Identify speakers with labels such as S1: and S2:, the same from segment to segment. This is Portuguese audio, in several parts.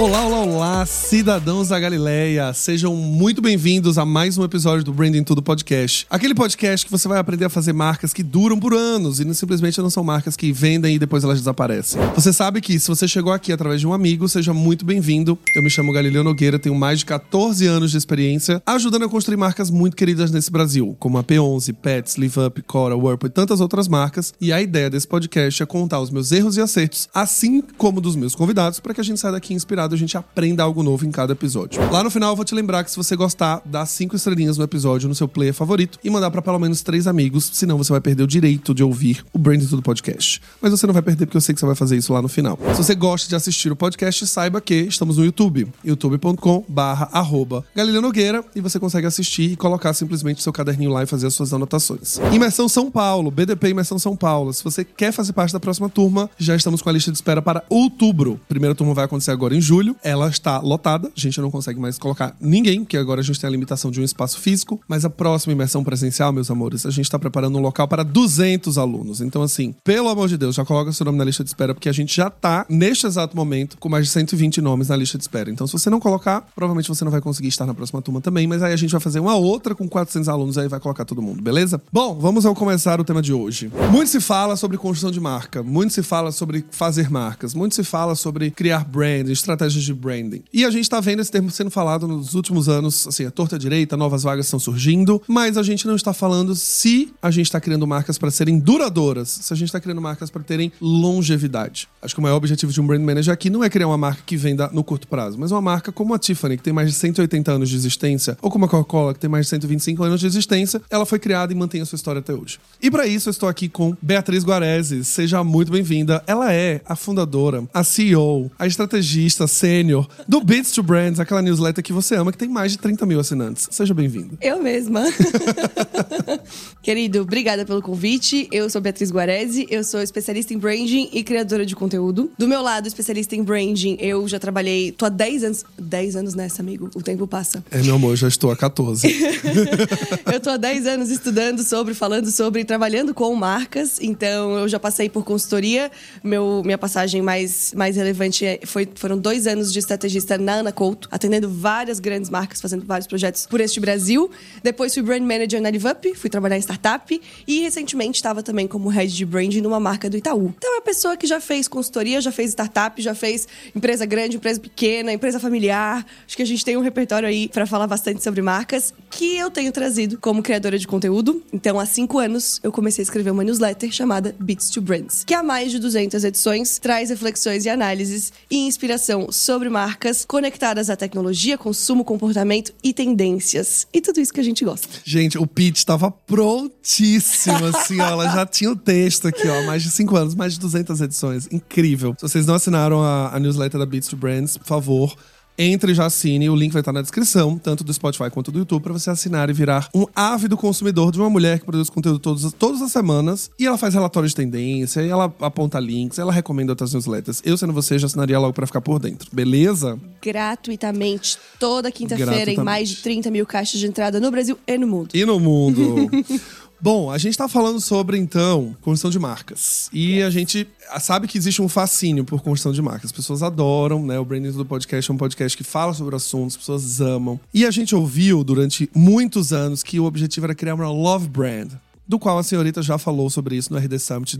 S1: Olá, olá, olá, cidadãos da Galileia. Sejam muito bem-vindos a mais um episódio do Branding Tudo Podcast. Aquele podcast que você vai aprender a fazer marcas que duram por anos e não, simplesmente não são marcas que vendem e depois elas desaparecem. Você sabe que se você chegou aqui através de um amigo, seja muito bem-vindo. Eu me chamo Galileu Nogueira, tenho mais de 14 anos de experiência ajudando a construir marcas muito queridas nesse Brasil, como a P11, Pets, Live Up, Cora, Whirlpool e tantas outras marcas. E a ideia desse podcast é contar os meus erros e acertos, assim como dos meus convidados, para que a gente saia daqui inspirado a gente aprenda algo novo em cada episódio. Lá no final eu vou te lembrar que se você gostar, dá cinco estrelinhas no episódio no seu player favorito e mandar para pelo menos três amigos, senão você vai perder o direito de ouvir o Branding Tudo Podcast. Mas você não vai perder porque eu sei que você vai fazer isso lá no final. Se você gosta de assistir o podcast, saiba que estamos no YouTube, youtube.com barra arroba Galileu Nogueira e você consegue assistir e colocar simplesmente seu caderninho lá e fazer as suas anotações. Imersão São Paulo, BDP Imersão São Paulo. Se você quer fazer parte da próxima turma, já estamos com a lista de espera para outubro. primeira turma vai acontecer agora em julho ela está lotada, a gente não consegue mais colocar ninguém, porque agora a gente tem a limitação de um espaço físico, mas a próxima imersão presencial, meus amores, a gente está preparando um local para 200 alunos. Então, assim, pelo amor de Deus, já coloca seu nome na lista de espera, porque a gente já está, neste exato momento, com mais de 120 nomes na lista de espera. Então, se você não colocar, provavelmente você não vai conseguir estar na próxima turma também, mas aí a gente vai fazer uma outra com 400 alunos, aí vai colocar todo mundo, beleza? Bom, vamos ao começar o tema de hoje. Muito se fala sobre construção de marca, muito se fala sobre fazer marcas, muito se fala sobre criar brand, estratégias de branding. E a gente tá vendo esse termo sendo falado nos últimos anos, assim, a torta direita, novas vagas estão surgindo, mas a gente não está falando se a gente está criando marcas para serem duradouras, se a gente está criando marcas para terem longevidade. Acho que o maior objetivo de um brand manager aqui não é criar uma marca que venda no curto prazo, mas uma marca como a Tiffany, que tem mais de 180 anos de existência, ou como a Coca-Cola, que tem mais de 125 anos de existência, ela foi criada e mantém a sua história até hoje. E para isso eu estou aqui com Beatriz Guarese. Seja muito bem-vinda. Ela é a fundadora, a CEO, a estrategista sênior do Beats to Brands, aquela newsletter que você ama, que tem mais de 30 mil assinantes. Seja bem-vindo.
S2: Eu mesma. Querido, obrigada pelo convite. Eu sou Beatriz Guarese, eu sou especialista em branding e criadora de conteúdo. Do meu lado, especialista em branding, eu já trabalhei, tô há 10 anos, 10 anos nessa, amigo. O tempo passa.
S1: É, meu amor, já estou há 14.
S2: eu tô há 10 anos estudando sobre, falando sobre, trabalhando com marcas. Então, eu já passei por consultoria. Meu, minha passagem mais, mais relevante é, foi, foram dois anos de estrategista na Ana Couto, atendendo várias grandes marcas, fazendo vários projetos por este Brasil. Depois fui brand manager na LiveUp, fui trabalhar em startup e recentemente estava também como head de branding numa marca do Itaú. Então é uma pessoa que já fez consultoria, já fez startup, já fez empresa grande, empresa pequena, empresa familiar. Acho que a gente tem um repertório aí para falar bastante sobre marcas que eu tenho trazido como criadora de conteúdo. Então há cinco anos eu comecei a escrever uma newsletter chamada Beats to Brands, que há mais de 200 edições traz reflexões e análises e inspiração sobre marcas conectadas à tecnologia, consumo, comportamento e tendências. E tudo isso que a gente gosta.
S1: Gente, o pitch estava prontíssimo, assim, ó. Ela já tinha o texto aqui, ó. Mais de 5 anos, mais de 200 edições. Incrível. Se vocês não assinaram a, a newsletter da Beats to Brands, por favor, entre já assine, o link vai estar na descrição, tanto do Spotify quanto do YouTube, para você assinar e virar um ávido consumidor de uma mulher que produz conteúdo todos, todas as semanas. E ela faz relatórios de tendência, e ela aponta links, ela recomenda outras newsletters. Eu, sendo você, já assinaria logo para ficar por dentro, beleza?
S2: Gratuitamente, toda quinta-feira, em mais de 30 mil caixas de entrada no Brasil e no mundo.
S1: E no mundo. Bom, a gente tá falando sobre, então, construção de marcas. E yes. a gente sabe que existe um fascínio por construção de marcas. As pessoas adoram, né? O Branding do Podcast é um podcast que fala sobre assuntos, as pessoas amam. E a gente ouviu durante muitos anos que o objetivo era criar uma love brand, do qual a senhorita já falou sobre isso no RD Summit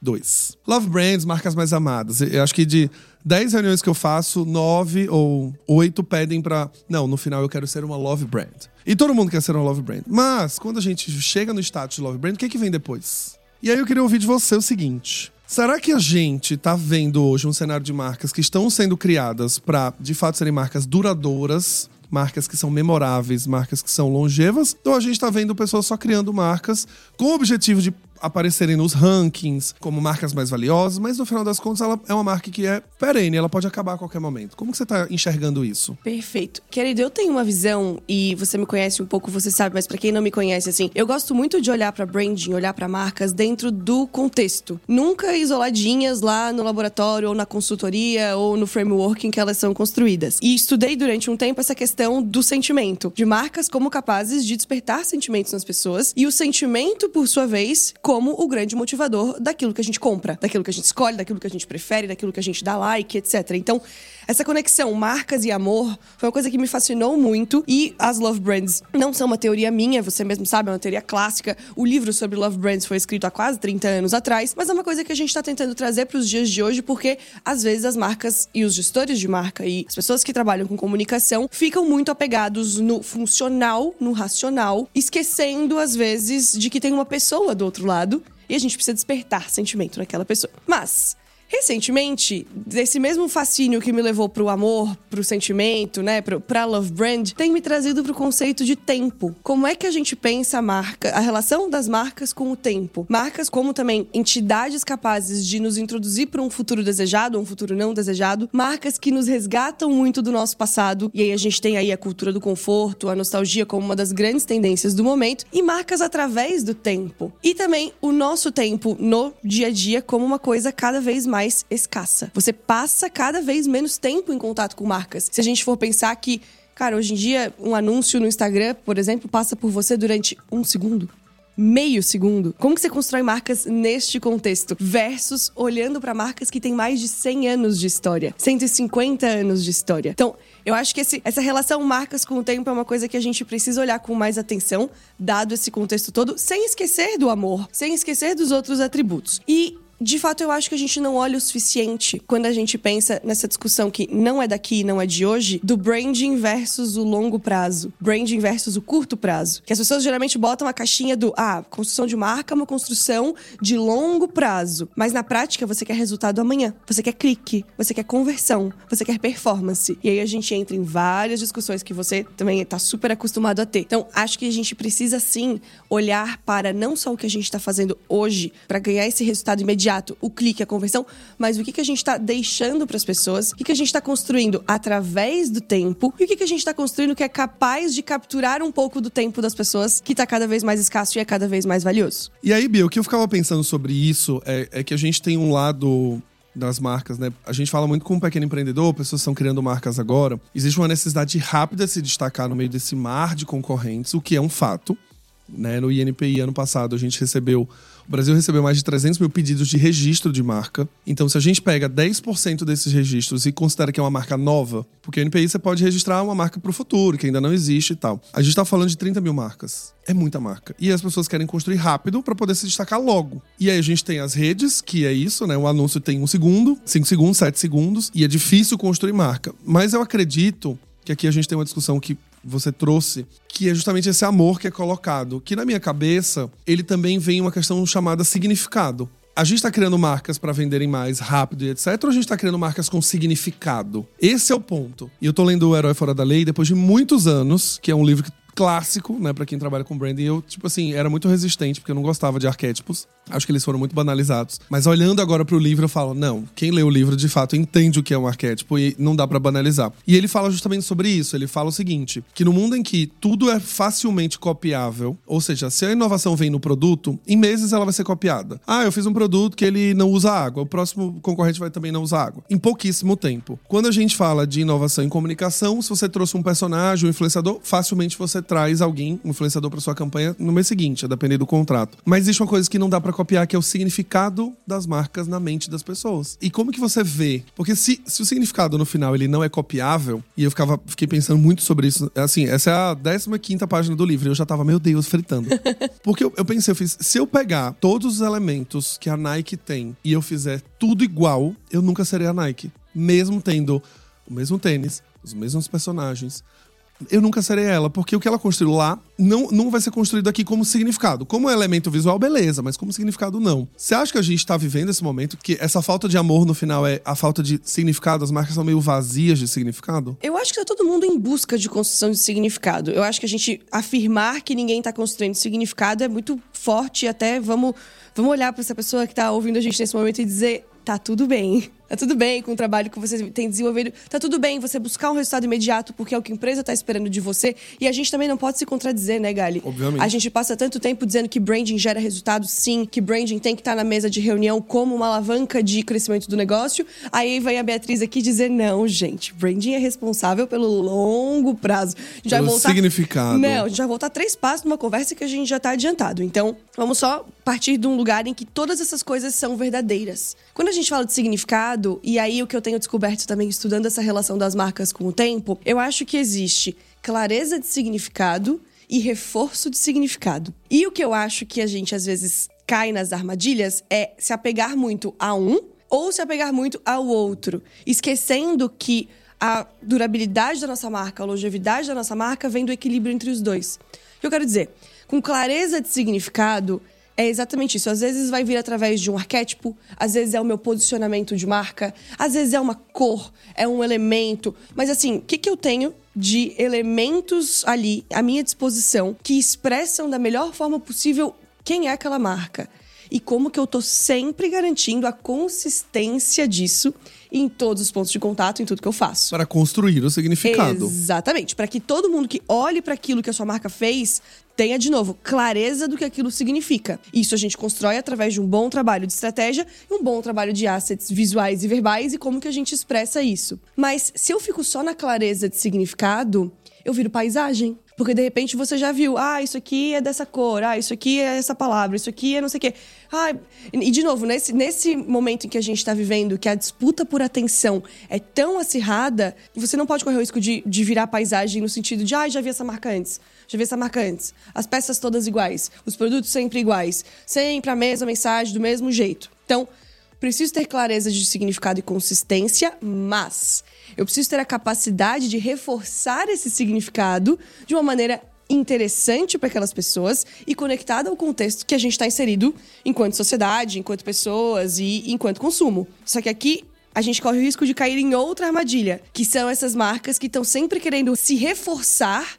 S1: 2022. Love brands, marcas mais amadas. Eu acho que de 10 reuniões que eu faço, 9 ou 8 pedem pra. Não, no final eu quero ser uma love brand. E todo mundo quer ser uma love brand. Mas, quando a gente chega no status de love brand, o que, é que vem depois? E aí eu queria ouvir de você o seguinte. Será que a gente tá vendo hoje um cenário de marcas que estão sendo criadas para, de fato, serem marcas duradouras, marcas que são memoráveis, marcas que são longevas, ou a gente tá vendo pessoas só criando marcas com o objetivo de aparecerem nos rankings como marcas mais valiosas, mas no final das contas ela é uma marca que é perene, ela pode acabar a qualquer momento. Como que você tá enxergando isso?
S2: Perfeito. Querido, eu tenho uma visão e você me conhece um pouco, você sabe, mas para quem não me conhece assim, eu gosto muito de olhar para branding, olhar para marcas dentro do contexto. Nunca isoladinhas lá no laboratório ou na consultoria ou no framework em que elas são construídas. E estudei durante um tempo essa questão do sentimento, de marcas como capazes de despertar sentimentos nas pessoas e o sentimento, por sua vez, como o grande motivador daquilo que a gente compra, daquilo que a gente escolhe, daquilo que a gente prefere, daquilo que a gente dá like, etc. Então, essa conexão marcas e amor foi uma coisa que me fascinou muito e as Love Brands não são uma teoria minha, você mesmo sabe, é uma teoria clássica. O livro sobre Love Brands foi escrito há quase 30 anos atrás, mas é uma coisa que a gente está tentando trazer para os dias de hoje porque às vezes as marcas e os gestores de marca e as pessoas que trabalham com comunicação ficam muito apegados no funcional, no racional, esquecendo às vezes de que tem uma pessoa do outro lado e a gente precisa despertar sentimento naquela pessoa. Mas Recentemente, desse mesmo fascínio que me levou pro amor, pro sentimento, né, pro, pra love brand, tem me trazido pro conceito de tempo. Como é que a gente pensa a marca, a relação das marcas com o tempo? Marcas como também entidades capazes de nos introduzir para um futuro desejado, um futuro não desejado, marcas que nos resgatam muito do nosso passado, e aí a gente tem aí a cultura do conforto, a nostalgia como uma das grandes tendências do momento, e marcas através do tempo. E também o nosso tempo no dia a dia como uma coisa cada vez mais mais escassa. Você passa cada vez menos tempo em contato com marcas. Se a gente for pensar que, cara, hoje em dia, um anúncio no Instagram, por exemplo, passa por você durante um segundo meio segundo. Como que você constrói marcas neste contexto? Versus olhando para marcas que têm mais de 100 anos de história, 150 anos de história. Então, eu acho que esse, essa relação marcas com o tempo é uma coisa que a gente precisa olhar com mais atenção, dado esse contexto todo, sem esquecer do amor, sem esquecer dos outros atributos. E de fato, eu acho que a gente não olha o suficiente quando a gente pensa nessa discussão que não é daqui, não é de hoje, do branding versus o longo prazo, branding versus o curto prazo. Que as pessoas geralmente botam a caixinha do, ah, construção de marca é uma construção de longo prazo. Mas na prática, você quer resultado amanhã. Você quer clique, você quer conversão, você quer performance. E aí a gente entra em várias discussões que você também está super acostumado a ter. Então, acho que a gente precisa sim olhar para não só o que a gente está fazendo hoje para ganhar esse resultado imediato imediato, o clique, a conversão, mas o que, que a gente está deixando para as pessoas, o que, que a gente está construindo através do tempo e o que, que a gente está construindo que é capaz de capturar um pouco do tempo das pessoas, que está cada vez mais escasso e é cada vez mais valioso.
S1: E aí, Bia, o que eu ficava pensando sobre isso é, é que a gente tem um lado das marcas, né? A gente fala muito com um pequeno empreendedor, pessoas estão criando marcas agora. Existe uma necessidade rápida de se destacar no meio desse mar de concorrentes, o que é um fato. Né? No INPI, ano passado, a gente recebeu o Brasil recebeu mais de 300 mil pedidos de registro de marca. Então, se a gente pega 10% desses registros e considera que é uma marca nova, porque o NPI você pode registrar uma marca para o futuro, que ainda não existe e tal. A gente está falando de 30 mil marcas. É muita marca. E as pessoas querem construir rápido para poder se destacar logo. E aí a gente tem as redes, que é isso, né? O anúncio tem um segundo, cinco segundos, sete segundos, e é difícil construir marca. Mas eu acredito que aqui a gente tem uma discussão que você trouxe, que é justamente esse amor que é colocado. Que na minha cabeça, ele também vem uma questão chamada significado. A gente está criando marcas para venderem mais rápido e etc. Ou a gente está criando marcas com significado? Esse é o ponto. E eu tô lendo O Herói Fora da Lei depois de muitos anos, que é um livro clássico, né, para quem trabalha com branding. Eu, tipo assim, era muito resistente porque eu não gostava de arquétipos. Acho que eles foram muito banalizados. Mas olhando agora pro livro, eu falo, não, quem lê o livro de fato entende o que é um arquétipo e não dá para banalizar. E ele fala justamente sobre isso. Ele fala o seguinte: que no mundo em que tudo é facilmente copiável, ou seja, se a inovação vem no produto, em meses ela vai ser copiada. Ah, eu fiz um produto que ele não usa água, o próximo concorrente vai também não usar água. Em pouquíssimo tempo. Quando a gente fala de inovação em comunicação, se você trouxe um personagem, um influenciador, facilmente você traz alguém, um influenciador para sua campanha no mês seguinte, a depender do contrato. Mas existe uma coisa que não dá para copiar, que é o significado das marcas na mente das pessoas. E como que você vê? Porque se, se o significado no final ele não é copiável, e eu ficava, fiquei pensando muito sobre isso, assim, essa é a 15 página do livro, e eu já tava, meu Deus, fritando. Porque eu, eu pensei, eu fiz, se eu pegar todos os elementos que a Nike tem e eu fizer tudo igual, eu nunca serei a Nike. Mesmo tendo o mesmo tênis, os mesmos personagens, eu nunca serei ela, porque o que ela construiu lá não, não vai ser construído aqui como significado. Como elemento visual, beleza, mas como significado, não. Você acha que a gente tá vivendo esse momento que essa falta de amor no final é a falta de significado? As marcas são meio vazias de significado?
S2: Eu acho que tá todo mundo em busca de construção de significado. Eu acho que a gente afirmar que ninguém tá construindo significado é muito forte até vamos, vamos olhar para essa pessoa que tá ouvindo a gente nesse momento e dizer: tá tudo bem. Tá tudo bem com o trabalho que você tem desenvolvido. Tá tudo bem você buscar um resultado imediato, porque é o que a empresa tá esperando de você. E a gente também não pode se contradizer, né, Gali?
S1: Obviamente.
S2: A gente passa tanto tempo dizendo que branding gera resultado, sim, que branding tem que estar na mesa de reunião como uma alavanca de crescimento do negócio. Aí vem a Beatriz aqui dizer: não, gente, branding é responsável pelo longo prazo. Vai
S1: Pelo
S2: voltar...
S1: significado.
S2: Não, a gente vai voltar três passos numa conversa que a gente já tá adiantado. Então, vamos só partir de um lugar em que todas essas coisas são verdadeiras. Quando a gente fala de significado, e aí o que eu tenho descoberto também estudando essa relação das marcas com o tempo, eu acho que existe clareza de significado e reforço de significado. E o que eu acho que a gente às vezes cai nas armadilhas é se apegar muito a um ou se apegar muito ao outro, esquecendo que a durabilidade da nossa marca, a longevidade da nossa marca vem do equilíbrio entre os dois. O que eu quero dizer? Com clareza de significado, é exatamente isso. Às vezes vai vir através de um arquétipo, às vezes é o meu posicionamento de marca, às vezes é uma cor, é um elemento. Mas assim, o que, que eu tenho de elementos ali à minha disposição que expressam da melhor forma possível quem é aquela marca? E como que eu tô sempre garantindo a consistência disso em todos os pontos de contato, em tudo que eu faço.
S1: Para construir o significado.
S2: Exatamente. Para que todo mundo que olhe para aquilo que a sua marca fez tenha, de novo, clareza do que aquilo significa. Isso a gente constrói através de um bom trabalho de estratégia e um bom trabalho de assets visuais e verbais e como que a gente expressa isso. Mas se eu fico só na clareza de significado, eu viro paisagem. Porque de repente você já viu, ah, isso aqui é dessa cor, ah, isso aqui é essa palavra, isso aqui é não sei o quê. Ah, e de novo, nesse, nesse momento em que a gente está vivendo, que a disputa por atenção é tão acirrada, você não pode correr o risco de, de virar paisagem no sentido de, ah, já vi essa marca antes, já vi essa marca antes. As peças todas iguais, os produtos sempre iguais, sempre a mesma mensagem, do mesmo jeito. Então, preciso ter clareza de significado e consistência, mas eu preciso ter a capacidade de reforçar esse significado de uma maneira interessante para aquelas pessoas e conectada ao contexto que a gente está inserido enquanto sociedade, enquanto pessoas e enquanto consumo. Só que aqui a gente corre o risco de cair em outra armadilha, que são essas marcas que estão sempre querendo se reforçar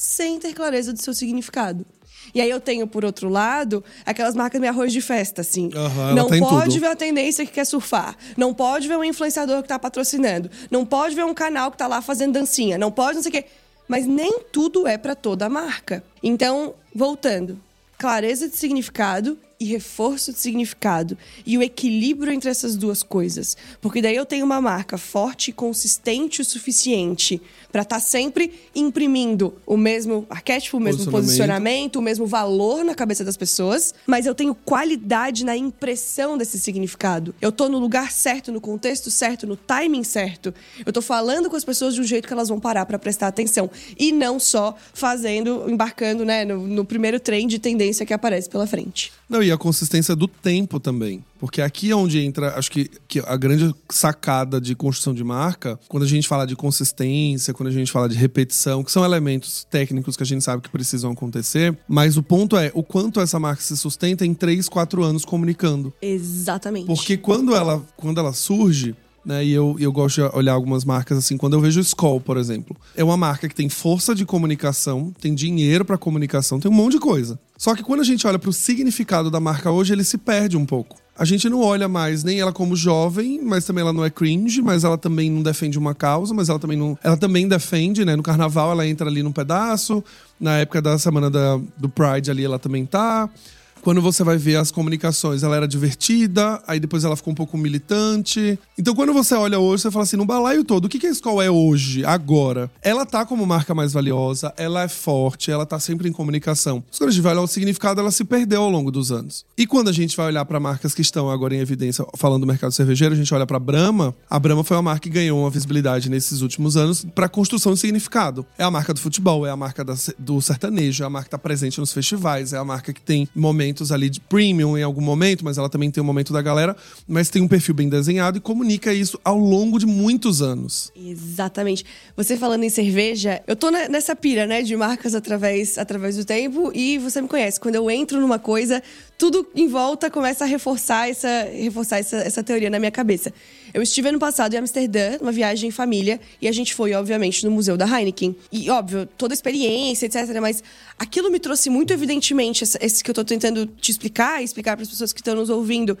S2: sem ter clareza do seu significado. E aí eu tenho, por outro lado, aquelas marcas de arroz de festa, assim.
S1: Ela
S2: não pode
S1: tudo.
S2: ver a tendência que quer surfar. Não pode ver um influenciador que tá patrocinando. Não pode ver um canal que tá lá fazendo dancinha. Não pode não sei o quê. Mas nem tudo é para toda a marca. Então, voltando. Clareza de significado e reforço de significado. E o equilíbrio entre essas duas coisas. Porque daí eu tenho uma marca forte e consistente o suficiente para estar sempre imprimindo o mesmo arquétipo, o mesmo
S1: Posicionamento.
S2: posicionamento, o mesmo valor na cabeça das pessoas, mas eu tenho qualidade na impressão desse significado. Eu tô no lugar certo, no contexto certo, no timing certo. Eu tô falando com as pessoas de um jeito que elas vão parar para prestar atenção e não só fazendo, embarcando, né, no, no primeiro trem de tendência que aparece pela frente.
S1: Não, e a consistência do tempo também. Porque aqui é onde entra, acho que, que a grande sacada de construção de marca, quando a gente fala de consistência, quando a gente fala de repetição, que são elementos técnicos que a gente sabe que precisam acontecer, mas o ponto é o quanto essa marca se sustenta em 3, 4 anos comunicando.
S2: Exatamente.
S1: Porque quando ela, quando ela surge, né, e eu, eu gosto de olhar algumas marcas assim, quando eu vejo o Skoll, por exemplo, é uma marca que tem força de comunicação, tem dinheiro pra comunicação, tem um monte de coisa. Só que quando a gente olha pro significado da marca hoje, ele se perde um pouco. A gente não olha mais nem ela como jovem, mas também ela não é cringe, mas ela também não defende uma causa, mas ela também não. Ela também defende, né? No carnaval ela entra ali num pedaço. Na época da semana da, do Pride ali ela também tá. Quando você vai ver as comunicações, ela era divertida, aí depois ela ficou um pouco militante. Então, quando você olha hoje, você fala assim: no balaio todo, o que, que a Skol é hoje, agora? Ela tá como marca mais valiosa, ela é forte, ela tá sempre em comunicação. Mas quando a gente vai olhar o significado, ela se perdeu ao longo dos anos. E quando a gente vai olhar para marcas que estão agora em evidência, falando do mercado cervejeiro, a gente olha pra Brahma. A Brahma foi uma marca que ganhou uma visibilidade nesses últimos anos para construção de significado. É a marca do futebol, é a marca da- do sertanejo, é a marca que tá presente nos festivais, é a marca que tem momentos ali de premium em algum momento, mas ela também tem o momento da galera, mas tem um perfil bem desenhado e comunica isso ao longo de muitos anos.
S2: Exatamente. Você falando em cerveja, eu tô nessa pira, né, de marcas através, através do tempo e você me conhece. Quando eu entro numa coisa, tudo em volta começa a reforçar essa, reforçar essa, essa teoria na minha cabeça. Eu estive ano passado em Amsterdã, numa viagem em família, e a gente foi, obviamente, no Museu da Heineken. E, óbvio, toda a experiência, etc. Mas aquilo me trouxe muito evidentemente, esse que eu tô tentando te explicar explicar para as pessoas que estão nos ouvindo,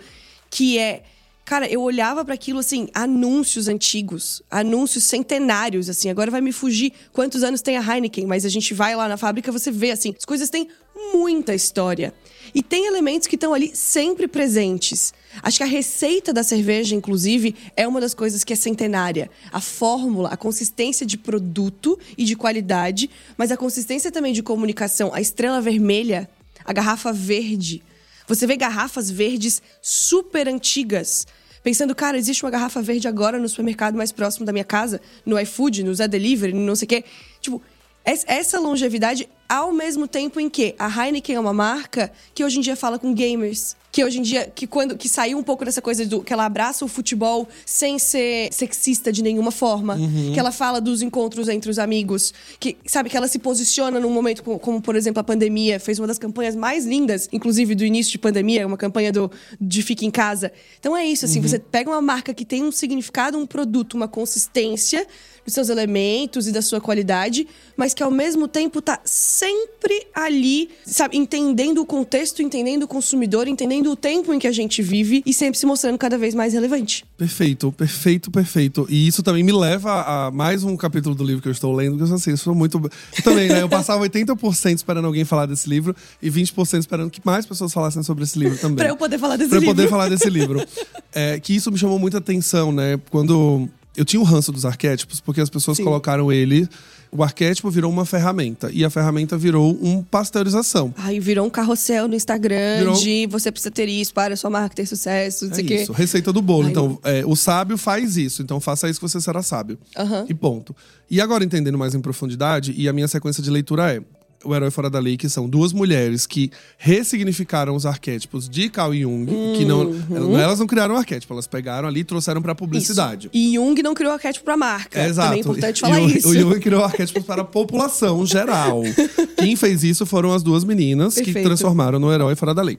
S2: que é. Cara, eu olhava para aquilo assim, anúncios antigos, anúncios centenários, assim. Agora vai me fugir quantos anos tem a Heineken, mas a gente vai lá na fábrica, você vê assim, as coisas têm muita história. E tem elementos que estão ali sempre presentes. Acho que a receita da cerveja, inclusive, é uma das coisas que é centenária. A fórmula, a consistência de produto e de qualidade, mas a consistência também de comunicação. A estrela vermelha, a garrafa verde. Você vê garrafas verdes super antigas. Pensando, cara, existe uma garrafa verde agora no supermercado mais próximo da minha casa, no iFood, no Zé Delivery, não sei o quê. Tipo, essa longevidade ao mesmo tempo em que a Heineken é uma marca que hoje em dia fala com gamers, que hoje em dia, que quando que saiu um pouco dessa coisa do que ela abraça o futebol sem ser sexista de nenhuma forma, uhum. que ela fala dos encontros entre os amigos, que sabe que ela se posiciona num momento como, como, por exemplo a pandemia, fez uma das campanhas mais lindas, inclusive do início de pandemia, uma campanha do de fique em casa. Então é isso, assim, uhum. você pega uma marca que tem um significado, um produto, uma consistência dos seus elementos e da sua qualidade, mas que ao mesmo tempo tá sempre ali, sabe, entendendo o contexto, entendendo o consumidor, entendendo o tempo em que a gente vive e sempre se mostrando cada vez mais relevante.
S1: Perfeito, perfeito, perfeito. E isso também me leva a mais um capítulo do livro que eu estou lendo, que eu assim, sou muito. Eu também, né? Eu passava 80% esperando alguém falar desse livro e 20% esperando que mais pessoas falassem sobre esse livro também.
S2: pra eu poder falar desse
S1: pra
S2: livro.
S1: Pra eu poder falar desse livro. É, que isso me chamou muita atenção, né? Quando eu tinha um ranço dos arquétipos, porque as pessoas Sim. colocaram ele. O arquétipo virou uma ferramenta. E a ferramenta virou uma pasteurização.
S2: Aí virou um carrossel no Instagram virou... de você precisa ter isso para a sua marca ter sucesso. Não é sei
S1: isso. Quê. Receita do bolo. Ai, então, é, o sábio faz isso. Então, faça isso que você será sábio.
S2: Uhum.
S1: E ponto. E agora, entendendo mais em profundidade, e a minha sequência de leitura é: o Herói Fora da Lei, que são duas mulheres que ressignificaram os arquétipos de Carl Jung, uhum. que não, elas não criaram o arquétipo, elas pegaram ali e trouxeram para publicidade.
S2: Isso. E Jung não criou o arquétipo para marca.
S1: É, exato.
S2: Também é importante falar isso.
S1: O Jung criou o arquétipo para a população geral. Quem fez isso foram as duas meninas Perfeito. que transformaram no Herói Fora da Lei.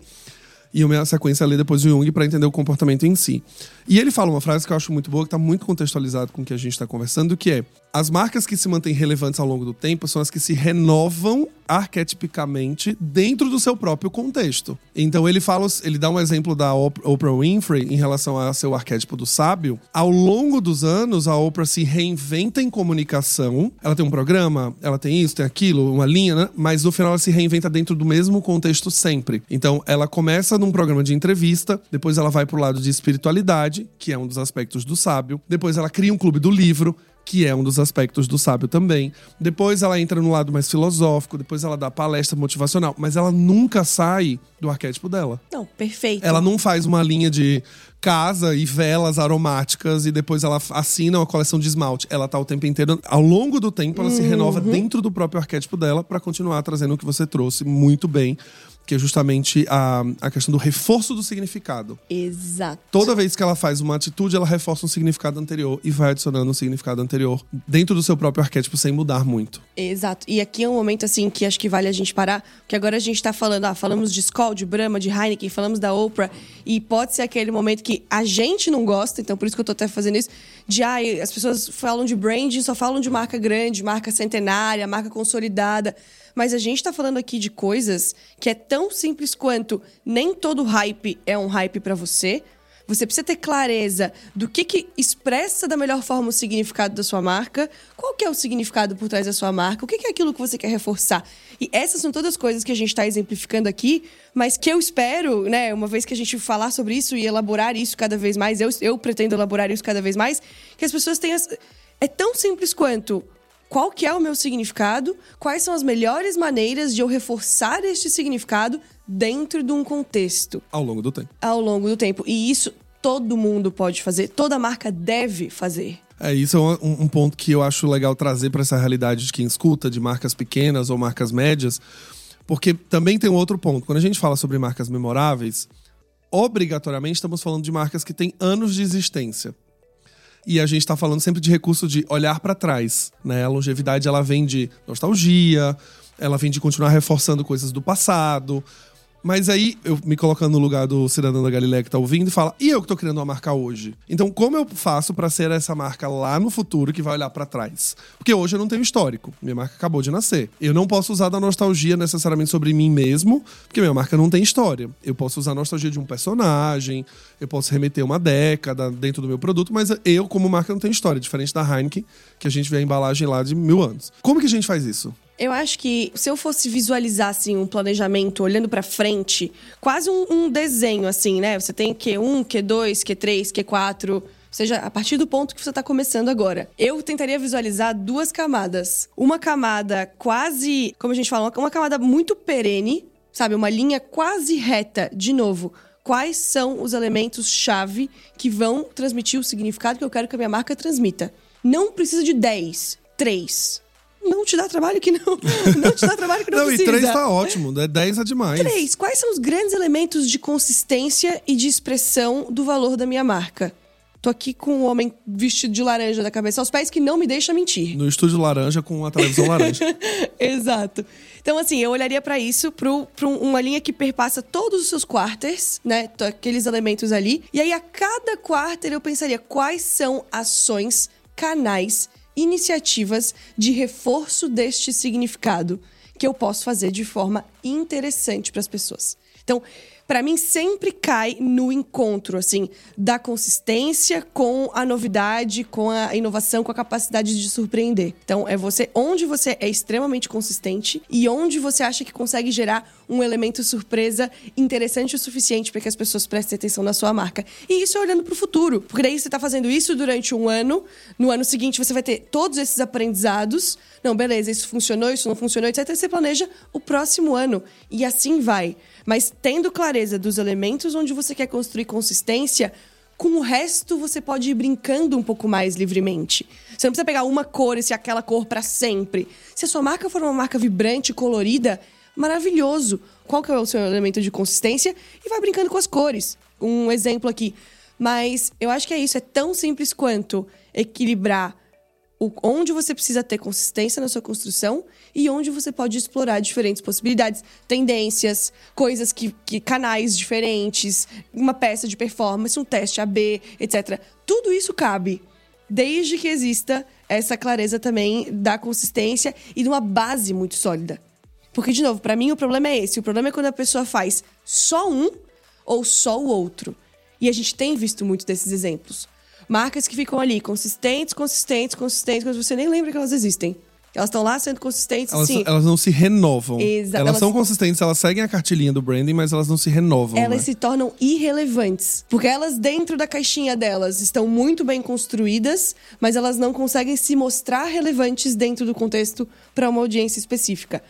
S1: E uma sequência ali depois do Jung para entender o comportamento em si. E ele fala uma frase que eu acho muito boa, que está muito contextualizado com o que a gente está conversando, que é: as marcas que se mantêm relevantes ao longo do tempo são as que se renovam arquetipicamente dentro do seu próprio contexto. Então ele fala, ele dá um exemplo da Oprah Winfrey em relação ao seu arquétipo do sábio. Ao longo dos anos, a Oprah se reinventa em comunicação. Ela tem um programa, ela tem isso, tem aquilo, uma linha, né? Mas no final ela se reinventa dentro do mesmo contexto sempre. Então ela começa num programa de entrevista, depois ela vai pro lado de espiritualidade, que é um dos aspectos do sábio. Depois ela cria um clube do livro, que é um dos aspectos do sábio também. Depois ela entra no lado mais filosófico, depois ela dá palestra motivacional, mas ela nunca sai do arquétipo dela.
S2: Não, perfeito.
S1: Ela não faz uma linha de casa e velas aromáticas e depois ela assina uma coleção de esmalte. Ela tá o tempo inteiro, ao longo do tempo, ela uhum. se renova dentro do próprio arquétipo dela para continuar trazendo o que você trouxe muito bem que é justamente a, a questão do reforço do significado.
S2: Exato.
S1: Toda vez que ela faz uma atitude, ela reforça um significado anterior e vai adicionando um significado anterior dentro do seu próprio arquétipo sem mudar muito.
S2: Exato. E aqui é um momento assim que acho que vale a gente parar, porque agora a gente tá falando, ah, falamos de Skoll, de Brahma, de Heineken, falamos da Oprah, e pode ser aquele momento que a gente não gosta, então por isso que eu tô até fazendo isso, de ah, as pessoas falam de branding, só falam de marca grande, marca centenária, marca consolidada. Mas a gente está falando aqui de coisas que é tão simples quanto nem todo hype é um hype para você. Você precisa ter clareza do que, que expressa da melhor forma o significado da sua marca, qual que é o significado por trás da sua marca, o que, que é aquilo que você quer reforçar. E essas são todas coisas que a gente está exemplificando aqui, mas que eu espero, né, uma vez que a gente falar sobre isso e elaborar isso cada vez mais, eu, eu pretendo elaborar isso cada vez mais, que as pessoas tenham. É tão simples quanto qual que é o meu significado, quais são as melhores maneiras de eu reforçar este significado dentro de um contexto.
S1: Ao longo do tempo.
S2: Ao longo do tempo. E isso todo mundo pode fazer, toda marca deve fazer.
S1: É, isso é um, um ponto que eu acho legal trazer para essa realidade de quem escuta, de marcas pequenas ou marcas médias Porque também tem um outro ponto. Quando a gente fala sobre marcas memoráveis, obrigatoriamente estamos falando de marcas que têm anos de existência. E a gente está falando sempre de recurso de olhar para trás, né? A longevidade ela vem de nostalgia, ela vem de continuar reforçando coisas do passado, mas aí, eu me colocando no lugar do cidadão da Galileia que tá ouvindo e fala: e eu que tô criando uma marca hoje? Então, como eu faço para ser essa marca lá no futuro que vai olhar para trás? Porque hoje eu não tenho histórico. Minha marca acabou de nascer. Eu não posso usar da nostalgia necessariamente sobre mim mesmo, porque minha marca não tem história. Eu posso usar a nostalgia de um personagem, eu posso remeter uma década dentro do meu produto, mas eu, como marca, não tenho história, diferente da Heineken, que a gente vê a embalagem lá de mil anos. Como que a gente faz isso?
S2: Eu acho que se eu fosse visualizar assim um planejamento olhando para frente, quase um, um, desenho assim, né? Você tem Q1, Q2, Q3, Q4, ou seja, a partir do ponto que você está começando agora. Eu tentaria visualizar duas camadas. Uma camada quase, como a gente fala, uma camada muito perene, sabe? Uma linha quase reta, de novo. Quais são os elementos-chave que vão transmitir o significado que eu quero que a minha marca transmita? Não precisa de 10, 3 não te dá trabalho que não. Não te dá trabalho que não, não precisa.
S1: Não, e três tá ótimo, né? Dez é demais.
S2: Três. Quais são os grandes elementos de consistência e de expressão do valor da minha marca? Tô aqui com um homem vestido de laranja da cabeça aos pés que não me deixa mentir.
S1: No estúdio laranja com a televisão laranja.
S2: Exato. Então, assim, eu olharia para isso, para uma linha que perpassa todos os seus quarters, né? Aqueles elementos ali. E aí, a cada quarter, eu pensaria quais são ações, canais iniciativas de reforço deste significado que eu posso fazer de forma interessante para as pessoas. Então, para mim sempre cai no encontro assim da consistência com a novidade, com a inovação, com a capacidade de surpreender. Então é você onde você é extremamente consistente e onde você acha que consegue gerar um elemento surpresa interessante o suficiente para que as pessoas prestem atenção na sua marca. E isso é olhando para o futuro, porque daí você está fazendo isso durante um ano, no ano seguinte você vai ter todos esses aprendizados. Não, beleza, isso funcionou, isso não funcionou, etc. Você planeja o próximo ano e assim vai. Mas tendo clareza dos elementos onde você quer construir consistência, com o resto você pode ir brincando um pouco mais livremente. Você não precisa pegar uma cor e ser aquela cor para sempre. Se a sua marca for uma marca vibrante, colorida, maravilhoso. Qual que é o seu elemento de consistência? E vai brincando com as cores. Um exemplo aqui. Mas eu acho que é isso, é tão simples quanto equilibrar o, onde você precisa ter consistência na sua construção e onde você pode explorar diferentes possibilidades, tendências, coisas que, que canais diferentes, uma peça de performance, um teste AB, etc. Tudo isso cabe, desde que exista essa clareza também da consistência e de uma base muito sólida. Porque, de novo, para mim o problema é esse. O problema é quando a pessoa faz só um ou só o outro. E a gente tem visto muitos desses exemplos. Marcas que ficam ali consistentes, consistentes, consistentes, mas você nem lembra que elas existem. Elas estão lá sendo consistentes,
S1: elas,
S2: sim.
S1: Elas não se renovam. Exato. Elas, elas são consistentes, elas seguem a cartilhinha do branding, mas elas não se renovam.
S2: Elas
S1: né?
S2: se tornam irrelevantes. Porque elas, dentro da caixinha delas, estão muito bem construídas, mas elas não conseguem se mostrar relevantes dentro do contexto para uma audiência específica.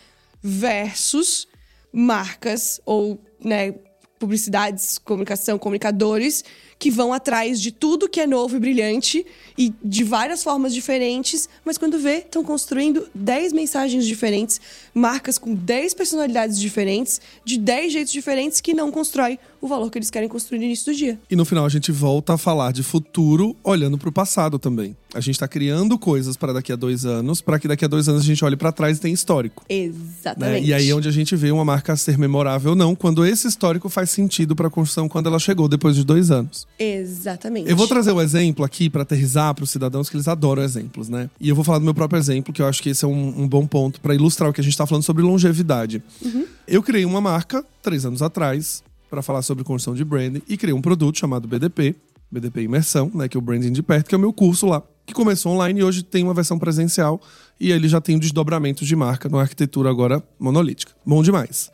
S2: Versus marcas ou né, publicidades, comunicação, comunicadores que vão atrás de tudo que é novo e brilhante e de várias formas diferentes, mas quando vê, estão construindo 10 mensagens diferentes, marcas com 10 personalidades diferentes, de 10 jeitos diferentes que não constrói o valor que eles querem construir no início do dia.
S1: E no final a gente volta a falar de futuro olhando para o passado também. A gente está criando coisas para daqui a dois anos, para que daqui a dois anos a gente olhe para trás e tenha histórico.
S2: Exatamente.
S1: Né? E aí é onde a gente vê uma marca ser memorável ou não, quando esse histórico faz sentido para a construção quando ela chegou depois de dois anos.
S2: Exatamente.
S1: Eu vou trazer o um exemplo aqui para aterrizar para os cidadãos que eles adoram exemplos, né? E eu vou falar do meu próprio exemplo, que eu acho que esse é um, um bom ponto para ilustrar o que a gente está falando sobre longevidade. Uhum. Eu criei uma marca três anos atrás para falar sobre construção de branding e criei um produto chamado BDP, BDP Imersão, né, que é o branding de perto, que é o meu curso lá, que começou online e hoje tem uma versão presencial e ele já tem um desdobramento de marca numa arquitetura agora monolítica. Bom demais.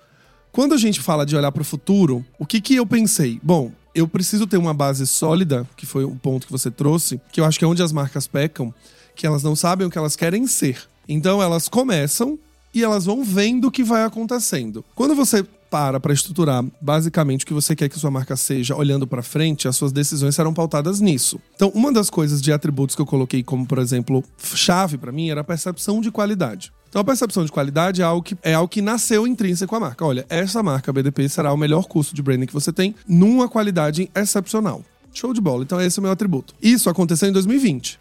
S1: Quando a gente fala de olhar para o futuro, o que que eu pensei? Bom, eu preciso ter uma base sólida, que foi o ponto que você trouxe, que eu acho que é onde as marcas pecam, que elas não sabem o que elas querem ser. Então elas começam e elas vão vendo o que vai acontecendo. Quando você para para estruturar basicamente o que você quer que sua marca seja olhando para frente, as suas decisões serão pautadas nisso. Então, uma das coisas de atributos que eu coloquei como, por exemplo, chave para mim era a percepção de qualidade. Então a percepção de qualidade é algo que, é algo que nasceu intrínseco a marca. Olha, essa marca BDP será o melhor custo de branding que você tem numa qualidade excepcional. Show de bola. Então esse é o meu atributo. Isso aconteceu em 2020.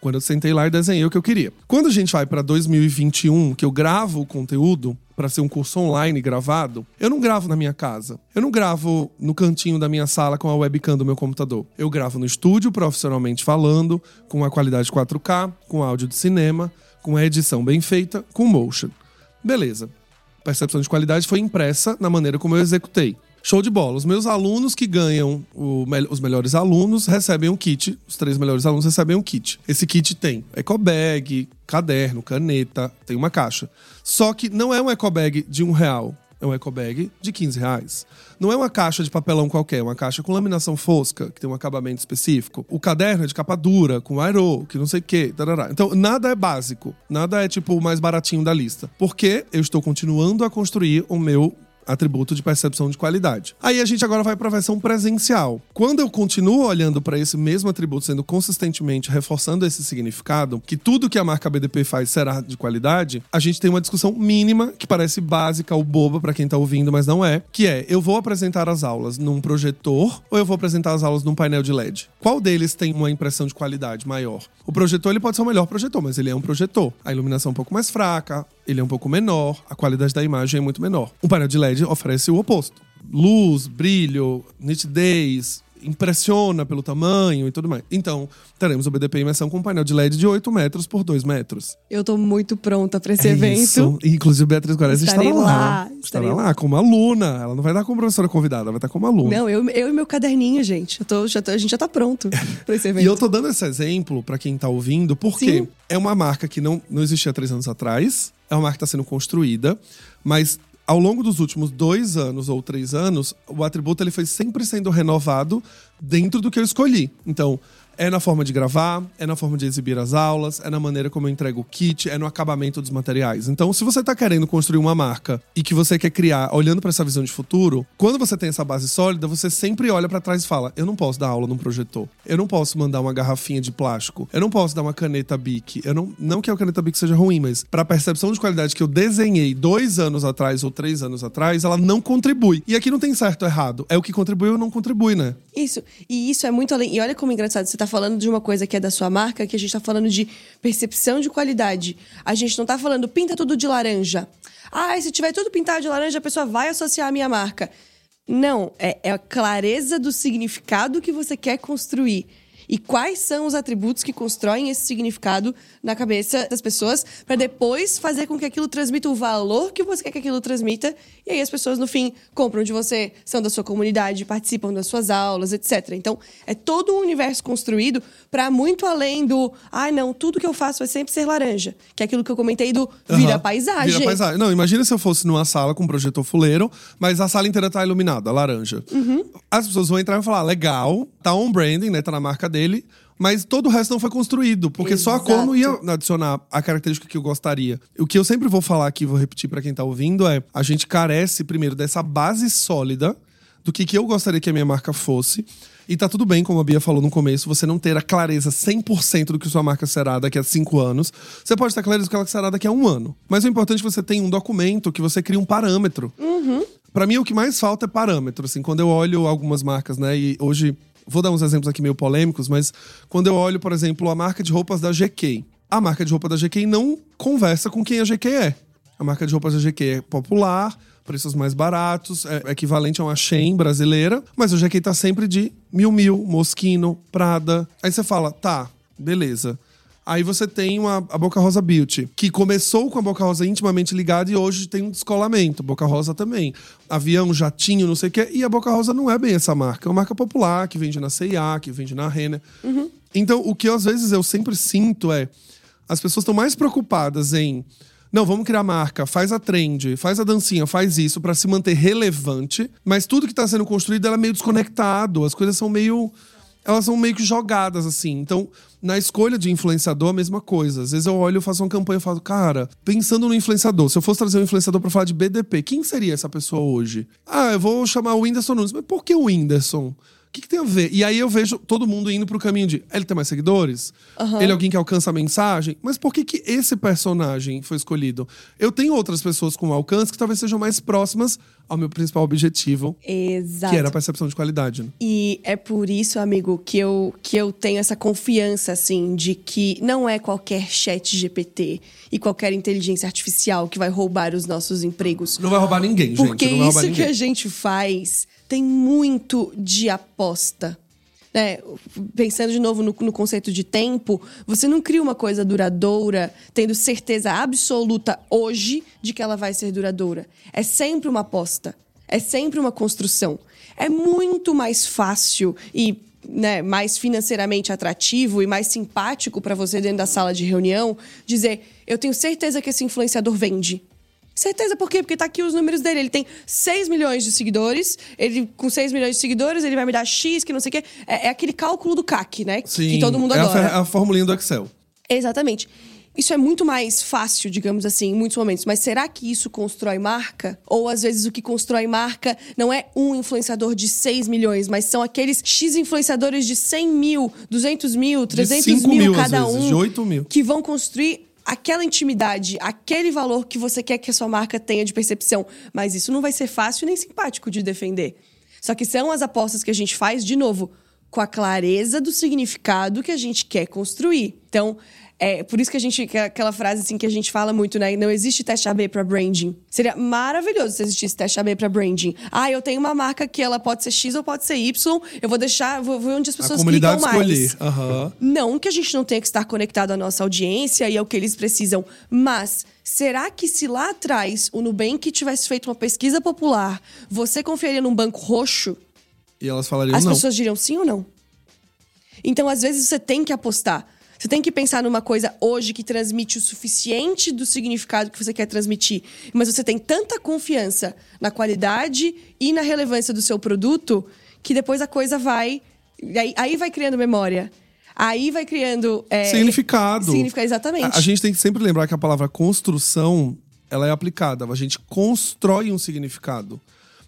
S1: Quando eu sentei lá e desenhei o que eu queria. Quando a gente vai para 2021, que eu gravo o conteúdo para ser um curso online gravado, eu não gravo na minha casa. Eu não gravo no cantinho da minha sala com a webcam do meu computador. Eu gravo no estúdio, profissionalmente falando, com a qualidade 4K, com áudio de cinema, com a edição bem feita, com motion. Beleza. A percepção de qualidade foi impressa na maneira como eu executei. Show de bola. Os meus alunos que ganham o, os melhores alunos recebem um kit. Os três melhores alunos recebem um kit. Esse kit tem eco bag, caderno, caneta, tem uma caixa. Só que não é um eco bag de um real. É um eco bag de 15 reais. Não é uma caixa de papelão qualquer, é uma caixa com laminação fosca, que tem um acabamento específico. O caderno é de capa dura, com aero, que não sei o quê. Tarará. Então, nada é básico. Nada é tipo o mais baratinho da lista. Porque eu estou continuando a construir o meu atributo de percepção de qualidade. Aí a gente agora vai para a versão presencial. Quando eu continuo olhando para esse mesmo atributo, sendo consistentemente reforçando esse significado, que tudo que a marca BDP faz será de qualidade, a gente tem uma discussão mínima que parece básica ou boba para quem tá ouvindo, mas não é, que é: eu vou apresentar as aulas num projetor ou eu vou apresentar as aulas num painel de LED? Qual deles tem uma impressão de qualidade maior? O projetor ele pode ser o melhor projetor, mas ele é um projetor. A iluminação é um pouco mais fraca, ele é um pouco menor, a qualidade da imagem é muito menor. Um painel de LED oferece o oposto. Luz, brilho, nitidez, impressiona pelo tamanho e tudo mais. Então, teremos o BDP imersão com um painel de LED de 8 metros por 2 metros.
S2: Eu tô muito pronta para esse
S1: É
S2: evento.
S1: Isso. Inclusive, Beatriz Guarez estará lá.
S2: lá,
S1: Estará
S2: estarei
S1: lá como aluna. Ela não vai dar como professora convidada, ela vai estar como aluna.
S2: Não, eu, eu e meu caderninho, gente. Eu tô, já tô- a gente já tá pronto pra esse evento.
S1: E eu tô dando esse exemplo pra quem tá ouvindo, porque
S2: Sim.
S1: é uma marca que não, não existia três anos atrás, é uma marca que tá sendo construída, mas ao longo dos últimos dois anos ou três anos, o atributo ele foi sempre sendo renovado dentro do que eu escolhi. Então, é na forma de gravar, é na forma de exibir as aulas, é na maneira como eu entrego o kit, é no acabamento dos materiais. Então, se você tá querendo construir uma marca e que você quer criar olhando pra essa visão de futuro, quando você tem essa base sólida, você sempre olha pra trás e fala: eu não posso dar aula num projetor. Eu não posso mandar uma garrafinha de plástico. Eu não posso dar uma caneta Bic. Eu não, não que a caneta Bic seja ruim, mas pra percepção de qualidade que eu desenhei dois anos atrás ou três anos atrás, ela não contribui. E aqui não tem certo ou errado. É o que contribui ou não contribui, né?
S2: Isso, e isso é muito além. E olha como é engraçado, você tá falando de uma coisa que é da sua marca, que a gente tá falando de percepção de qualidade. A gente não tá falando pinta tudo de laranja. Ah, se tiver tudo pintado de laranja, a pessoa vai associar a minha marca. Não, é, é a clareza do significado que você quer construir. E quais são os atributos que constroem esse significado na cabeça das pessoas, para depois fazer com que aquilo transmita o valor que você quer que aquilo transmita. E aí as pessoas, no fim, compram de você, são da sua comunidade, participam das suas aulas, etc. Então, é todo um universo construído para muito além do. Ai, não, tudo que eu faço vai sempre ser laranja. Que é aquilo que eu comentei do vira
S1: Aham.
S2: paisagem.
S1: Vira paisagem. Não, imagina se eu fosse numa sala com um projetor fuleiro, mas a sala inteira tá iluminada, laranja.
S2: Uhum.
S1: As pessoas vão entrar e falar: legal, tá on branding, né? Tá na marca dele. Mas todo o resto não foi construído, porque só a cor não ia adicionar a característica que eu gostaria. O que eu sempre vou falar aqui, vou repetir pra quem tá ouvindo, é: a gente carece primeiro dessa base sólida do que, que eu gostaria que a minha marca fosse. E tá tudo bem, como a Bia falou no começo, você não ter a clareza 100% do que sua marca será daqui a cinco anos. Você pode ter clareza do que ela será daqui a um ano. Mas o importante é que você tenha um documento, que você crie um parâmetro. Pra mim, o que mais falta é parâmetro. Assim, quando eu olho algumas marcas, né? E hoje, vou dar uns exemplos aqui meio polêmicos, mas quando eu olho, por exemplo, a marca de roupas da GK. A marca de roupa da GK não conversa com quem a GK é. A marca de roupas da GK é popular, preços mais baratos, é equivalente a uma Shein brasileira, mas o GK tá sempre de Mil Mil, Moschino, Prada. Aí você fala, tá, beleza. Aí você tem uma, a Boca Rosa Beauty, que começou com a Boca Rosa intimamente ligada e hoje tem um descolamento. Boca Rosa também. Avião, jatinho, não sei o quê. E a Boca Rosa não é bem essa marca. É uma marca popular, que vende na C&A, que vende na Renner. Então, o que às vezes eu sempre sinto é... As pessoas estão mais preocupadas em... Não, vamos criar marca, faz a trend, faz a dancinha, faz isso pra se manter relevante. Mas tudo que tá sendo construído é meio desconectado. As coisas são meio elas são meio que jogadas, assim. Então, na escolha de influenciador, a mesma coisa. Às vezes eu olho, faço uma campanha e falo, cara, pensando no influenciador, se eu fosse trazer um influenciador pra falar de BDP, quem seria essa pessoa hoje? Ah, eu vou chamar o Whindersson Nunes. Mas por que o Whindersson? O que, que tem a ver? E aí eu vejo todo mundo indo pro caminho de ele tem mais seguidores, ele é alguém que alcança a mensagem, mas por que, que esse personagem foi escolhido? Eu tenho outras pessoas com alcance que talvez sejam mais próximas ao meu principal objetivo,
S2: Exato.
S1: que era a percepção de qualidade. Né?
S2: E é por isso, amigo, que eu, que eu tenho essa confiança, assim, de que não é qualquer chat GPT e qualquer inteligência artificial que vai roubar os nossos empregos.
S1: Não vai roubar ninguém, gente.
S2: Porque
S1: roubar
S2: isso que
S1: ninguém.
S2: a gente faz tem muito de aposta. Né? Pensando de novo no, no conceito de tempo, você não cria uma coisa duradoura tendo certeza absoluta hoje de que ela vai ser duradoura. É sempre uma aposta. É sempre uma construção. É muito mais fácil e né, mais financeiramente atrativo e mais simpático para você dentro da sala de reunião dizer: eu tenho certeza que esse influenciador vende. Certeza por quê? Porque tá aqui os números dele. Ele tem 6 milhões de seguidores. Ele, com 6 milhões de seguidores, ele vai me dar X, que não sei o quê. É, é aquele cálculo do CAC, né?
S1: Sim,
S2: que todo mundo
S1: é a,
S2: adora.
S1: fer- a formulinha do Excel.
S2: Exatamente. Isso é muito mais fácil, digamos assim, em muitos momentos. Mas será que isso constrói marca? Ou às vezes o que constrói marca não é um influenciador de 6 milhões, mas são aqueles X influenciadores de 100 mil, 200 mil, 300
S1: 5
S2: mil,
S1: mil,
S2: cada
S1: vezes,
S2: um.
S1: de 8 mil.
S2: Que vão construir aquela intimidade, aquele valor que você quer que a sua marca tenha de percepção. Mas isso não vai ser fácil nem simpático de defender. Só que são as apostas que a gente faz, de novo, com a clareza do significado que a gente quer construir. Então, é por isso que a gente. que é Aquela frase assim que a gente fala muito, né? Não existe teste AB para branding. Seria maravilhoso se existisse teste AB para branding. Ah, eu tenho uma marca que ela pode ser X ou pode ser Y. Eu vou deixar. Vou ver onde as
S1: A
S2: pessoas
S1: comunidade
S2: clicam mais.
S1: escolher. Aham.
S2: Não que a gente não tenha que estar conectado à nossa audiência e ao que eles precisam, mas será que se lá atrás o Nubank tivesse feito uma pesquisa popular, você confiaria num banco roxo?
S1: E elas falariam
S2: As
S1: não.
S2: pessoas diriam sim ou não? Então, às vezes, você tem que apostar. Você tem que pensar numa coisa hoje que transmite o suficiente do significado que você quer transmitir. Mas você tem tanta confiança na qualidade e na relevância do seu produto que depois a coisa vai. Aí, aí vai criando memória. Aí vai criando. é,
S1: Significado.
S2: Significado, exatamente.
S1: A, a gente tem que sempre lembrar que a palavra construção, ela é aplicada. A gente constrói um significado.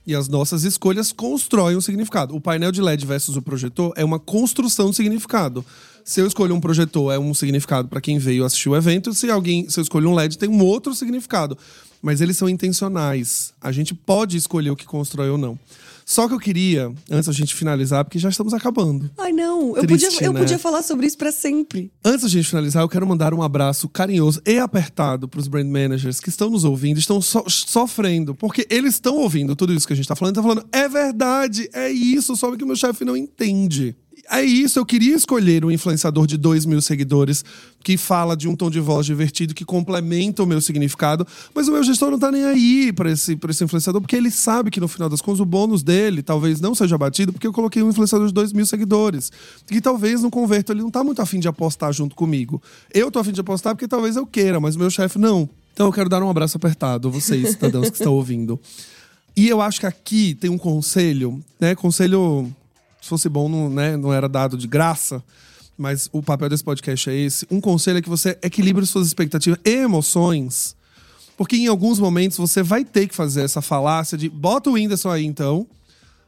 S1: E as nossas escolhas constroem um significado. O painel de LED versus o projetor é uma construção de significado. Se eu escolho um projetor, é um significado para quem veio assistir o evento. Se alguém, se eu escolho um LED, tem um outro significado. Mas eles são intencionais. A gente pode escolher o que constrói ou não. Só que eu queria, antes da gente finalizar, porque já estamos acabando.
S2: Ai, não. Eu,
S1: Triste,
S2: podia, eu
S1: né?
S2: podia falar sobre isso pra sempre.
S1: Antes da gente finalizar, eu quero mandar um abraço carinhoso e apertado para os brand managers que estão nos ouvindo, estão so- sofrendo, porque eles estão ouvindo tudo isso que a gente está falando, estão falando, é verdade, é isso, só que o meu chefe não entende. É isso, eu queria escolher um influenciador de 2 mil seguidores que fala de um tom de voz divertido, que complementa o meu significado, mas o meu gestor não tá nem aí para esse, pra esse influenciador, porque ele sabe que no final das contas o bônus dele talvez não seja batido, porque eu coloquei um influenciador de 2 mil seguidores, que talvez no converto ele não tá muito afim de apostar junto comigo. Eu tô afim de apostar porque talvez eu queira, mas o meu chefe não. Então eu quero dar um abraço apertado a vocês, cidadãos que estão ouvindo. E eu acho que aqui tem um conselho, né? Conselho, se fosse bom, não, né? não era dado de graça, mas o papel desse podcast é esse. Um conselho é que você equilibre suas expectativas e emoções, porque em alguns momentos você vai ter que fazer essa falácia de bota o Whindersson aí então,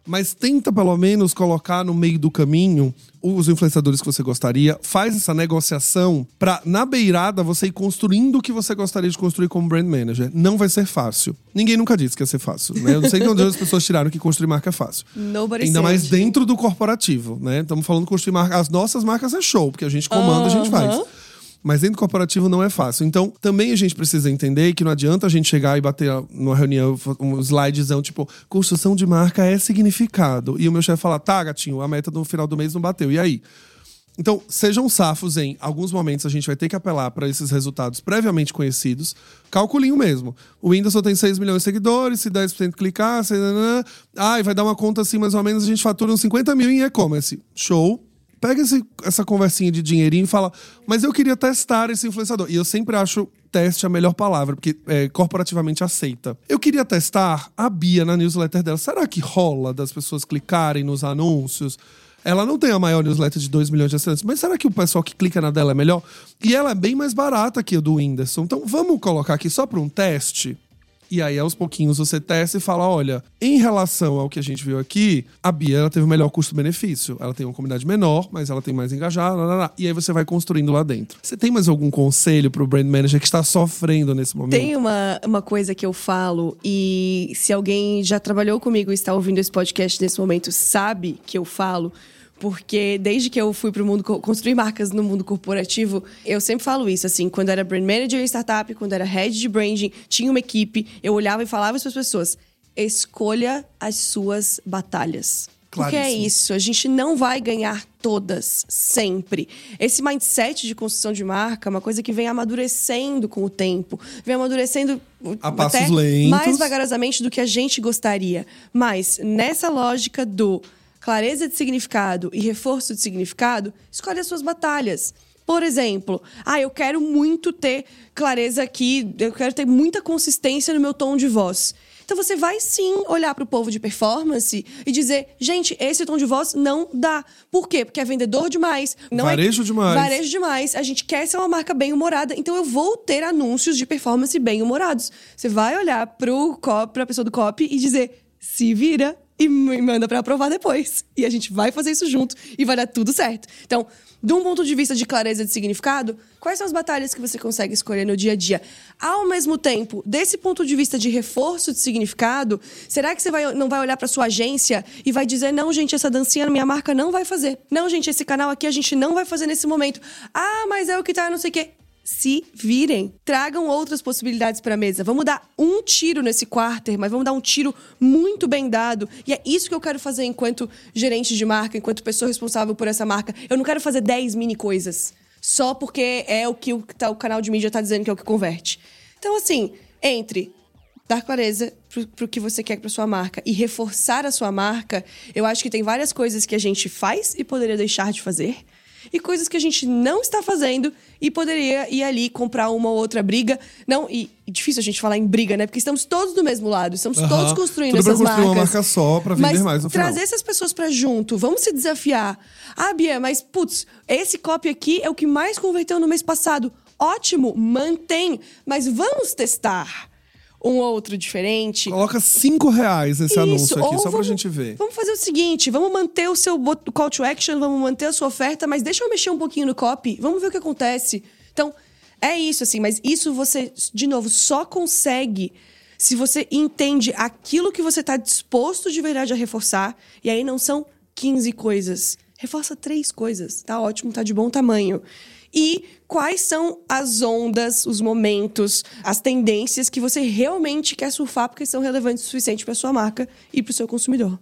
S1: mas tenta pelo menos colocar no meio do caminho os influenciadores que você gostaria, faz essa negociação pra na beirada você ir construindo o que você gostaria de construir como brand manager. Não vai ser fácil. Ninguém nunca disse que ia ser fácil, né? Eu não sei de onde as pessoas tiraram que construir marca é fácil.
S2: Nobody
S1: Ainda mais
S2: said.
S1: dentro do corporativo, né? Estamos falando de construir marca. As nossas marcas é show, porque a gente comanda, a gente faz. Mas dentro do corporativo não é fácil. Então, também a gente precisa entender que não adianta a gente chegar e bater numa reunião um slidezão, tipo, construção de marca é significado. E o meu chefe falar, tá, gatinho, a meta no final do mês não bateu. E aí? Então, sejam safos em alguns momentos a gente vai ter que apelar para esses resultados previamente conhecidos. Calculinho mesmo. O Whindersson tem 6 milhões de seguidores, se 10% clicar, se... ai, vai dar uma conta assim, mais ou menos, a gente fatura uns 50 mil em e-commerce. Show. Pega esse- essa conversinha de dinheirinho e fala, mas eu queria testar esse influenciador. E eu sempre acho teste a melhor palavra, porque é corporativamente aceita. Eu queria testar a Bia na newsletter dela. Será que rola das pessoas clicarem nos anúncios? Ela não tem a maior newsletter de 2 milhões de assinantes, mas será que o pessoal que clica na dela é melhor? E ela é bem mais barata que a do Whindersson. Então vamos colocar aqui só para um teste. E aí, aos pouquinhos, você testa e fala: olha, em relação ao que a gente viu aqui, a Bia ela teve o melhor custo-benefício. Ela tem uma comunidade menor, mas ela tem mais engajada. Lá, lá, lá. E aí você vai construindo lá dentro. Você tem mais algum conselho pro brand manager que está sofrendo nesse momento?
S2: Tem uma, uma coisa que eu falo, e se alguém já trabalhou comigo e está ouvindo esse podcast nesse momento, sabe que eu falo porque desde que eu fui para o mundo construir marcas no mundo corporativo, eu sempre falo isso assim, quando era brand manager em startup, quando era head de branding, tinha uma equipe, eu olhava e falava para as pessoas: escolha as suas batalhas. Porque é isso, a gente não vai ganhar todas, sempre. Esse mindset de construção de marca é uma coisa que vem amadurecendo com o tempo, vem amadurecendo
S1: a passos lentos.
S2: mais vagarosamente do que a gente gostaria. Mas nessa lógica do clareza de significado e reforço de significado, escolhe as suas batalhas. Por exemplo, ah, eu quero muito ter clareza aqui, eu quero ter muita consistência no meu tom de voz. Então você vai sim olhar para o povo de performance e dizer, gente, esse tom de voz não dá. Por quê? Porque é vendedor demais, não
S1: é varejo
S2: é...
S1: demais.
S2: Varejo demais. A gente quer ser uma marca bem humorada, então eu vou ter anúncios de performance bem humorados. Você vai olhar para a pessoa do copy e dizer, se vira, e me manda para aprovar depois. E a gente vai fazer isso junto e vai dar tudo certo. Então, de um ponto de vista de clareza de significado, quais são as batalhas que você consegue escolher no dia a dia? Ao mesmo tempo, desse ponto de vista de reforço de significado, será que você vai, não vai olhar para sua agência e vai dizer: não, gente, essa dancinha minha marca não vai fazer. Não, gente, esse canal aqui a gente não vai fazer nesse momento. Ah, mas é o que tá, não sei o quê se virem. Tragam outras possibilidades para a mesa. Vamos dar um tiro nesse quarter, mas vamos dar um tiro muito bem dado. E é isso que eu quero fazer enquanto gerente de marca, enquanto pessoa responsável por essa marca. Eu não quero fazer 10 mini coisas só porque é o que o, tá, o canal de mídia está dizendo que é o que converte. Então, assim, entre dar clareza para o que você quer para sua marca e reforçar a sua marca, eu acho que tem várias coisas que a gente faz e poderia deixar de fazer e coisas que a gente não está fazendo e poderia ir ali comprar uma ou outra briga. Não, e, e difícil a gente falar em briga, né? Porque estamos todos do mesmo lado, estamos uhum. todos construindo
S1: Tudo
S2: essas
S1: pra
S2: marcas.
S1: uma marca só para vender
S2: mas
S1: mais no
S2: final.
S1: trazer
S2: essas pessoas para junto, vamos se desafiar. Ah, Bia, mas putz, esse copy aqui é o que mais converteu no mês passado. Ótimo, mantém, mas vamos testar um outro diferente.
S1: Coloca cinco reais esse Isso, anúncio aqui, só vamos, pra gente ver.
S2: Vamos fazer o seguinte: vamos manter o seu call to action, vamos manter a sua oferta, mas deixa eu mexer um pouquinho no copy, vamos ver o que acontece. Então, é isso, assim, mas isso você, de novo, só consegue se você entende aquilo que você está disposto de verdade a reforçar, e aí não são 15 coisas. Reforça três coisas. Tá ótimo, tá de bom tamanho e quais são as ondas, os momentos, as tendências que você realmente quer surfar porque são relevantes o suficiente para sua marca e para o seu consumidor.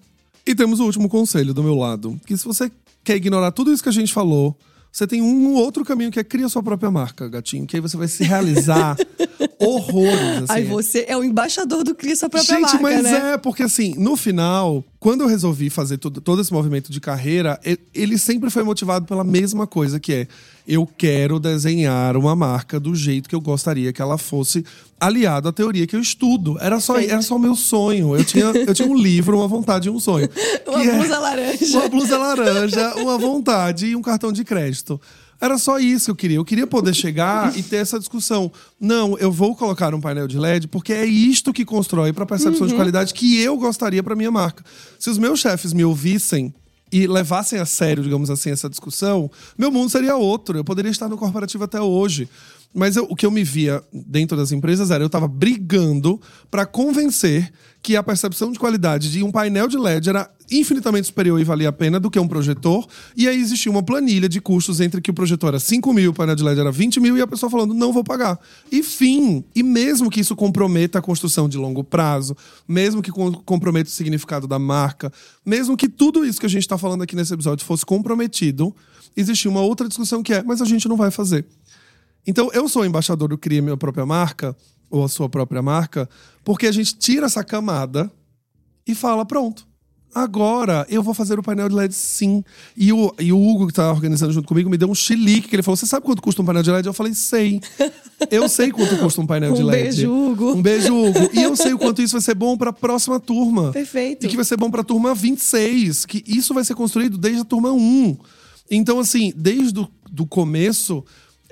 S1: E temos o último conselho do meu lado, que se você quer ignorar tudo isso que a gente falou, você tem um outro caminho que é criar sua própria marca, gatinho. Que aí você vai se realizar horrores. Assim.
S2: Aí você é o embaixador do cria sua própria
S1: Gente,
S2: marca. Gente,
S1: mas
S2: né?
S1: é, porque assim, no final, quando eu resolvi fazer todo, todo esse movimento de carreira, ele sempre foi motivado pela mesma coisa, que é eu quero desenhar uma marca do jeito que eu gostaria que ela fosse aliado à teoria que eu estudo. Era só, era só o meu sonho. Eu tinha, eu tinha um livro, uma vontade e um sonho.
S2: uma blusa é, laranja.
S1: Uma blusa laranja, uma vontade e um cartão de crédito. Era só isso que eu queria. Eu queria poder chegar e ter essa discussão. Não, eu vou colocar um painel de LED porque é isto que constrói para a percepção uhum. de qualidade que eu gostaria para minha marca. Se os meus chefes me ouvissem e levassem a sério, digamos assim, essa discussão, meu mundo seria outro. Eu poderia estar no corporativo até hoje. Mas eu, o que eu me via dentro das empresas era eu estava brigando para convencer que a percepção de qualidade de um painel de LED era infinitamente superior e valia a pena do que um projetor. E aí existia uma planilha de custos entre que o projetor era 5 mil, o painel de LED era 20 mil, e a pessoa falando, não vou pagar. E fim. E mesmo que isso comprometa a construção de longo prazo, mesmo que comprometa o significado da marca, mesmo que tudo isso que a gente está falando aqui nesse episódio fosse comprometido, existia uma outra discussão que é, mas a gente não vai fazer. Então, eu sou embaixador do Cria Minha Própria Marca, ou a sua própria marca, porque a gente tira essa camada e fala: pronto. Agora eu vou fazer o painel de LED sim. E o, e o Hugo, que tá organizando junto comigo, me deu um chilique, que ele falou: Você sabe quanto custa um painel de LED? Eu falei: Sei. Eu sei quanto custa um painel
S2: um
S1: de LED.
S2: Um beijo, Hugo.
S1: Um beijo, Hugo. E eu sei o quanto isso vai ser bom para a próxima turma.
S2: Perfeito.
S1: E que vai ser bom para a turma 26. Que isso vai ser construído desde a turma 1. Então, assim, desde o do começo,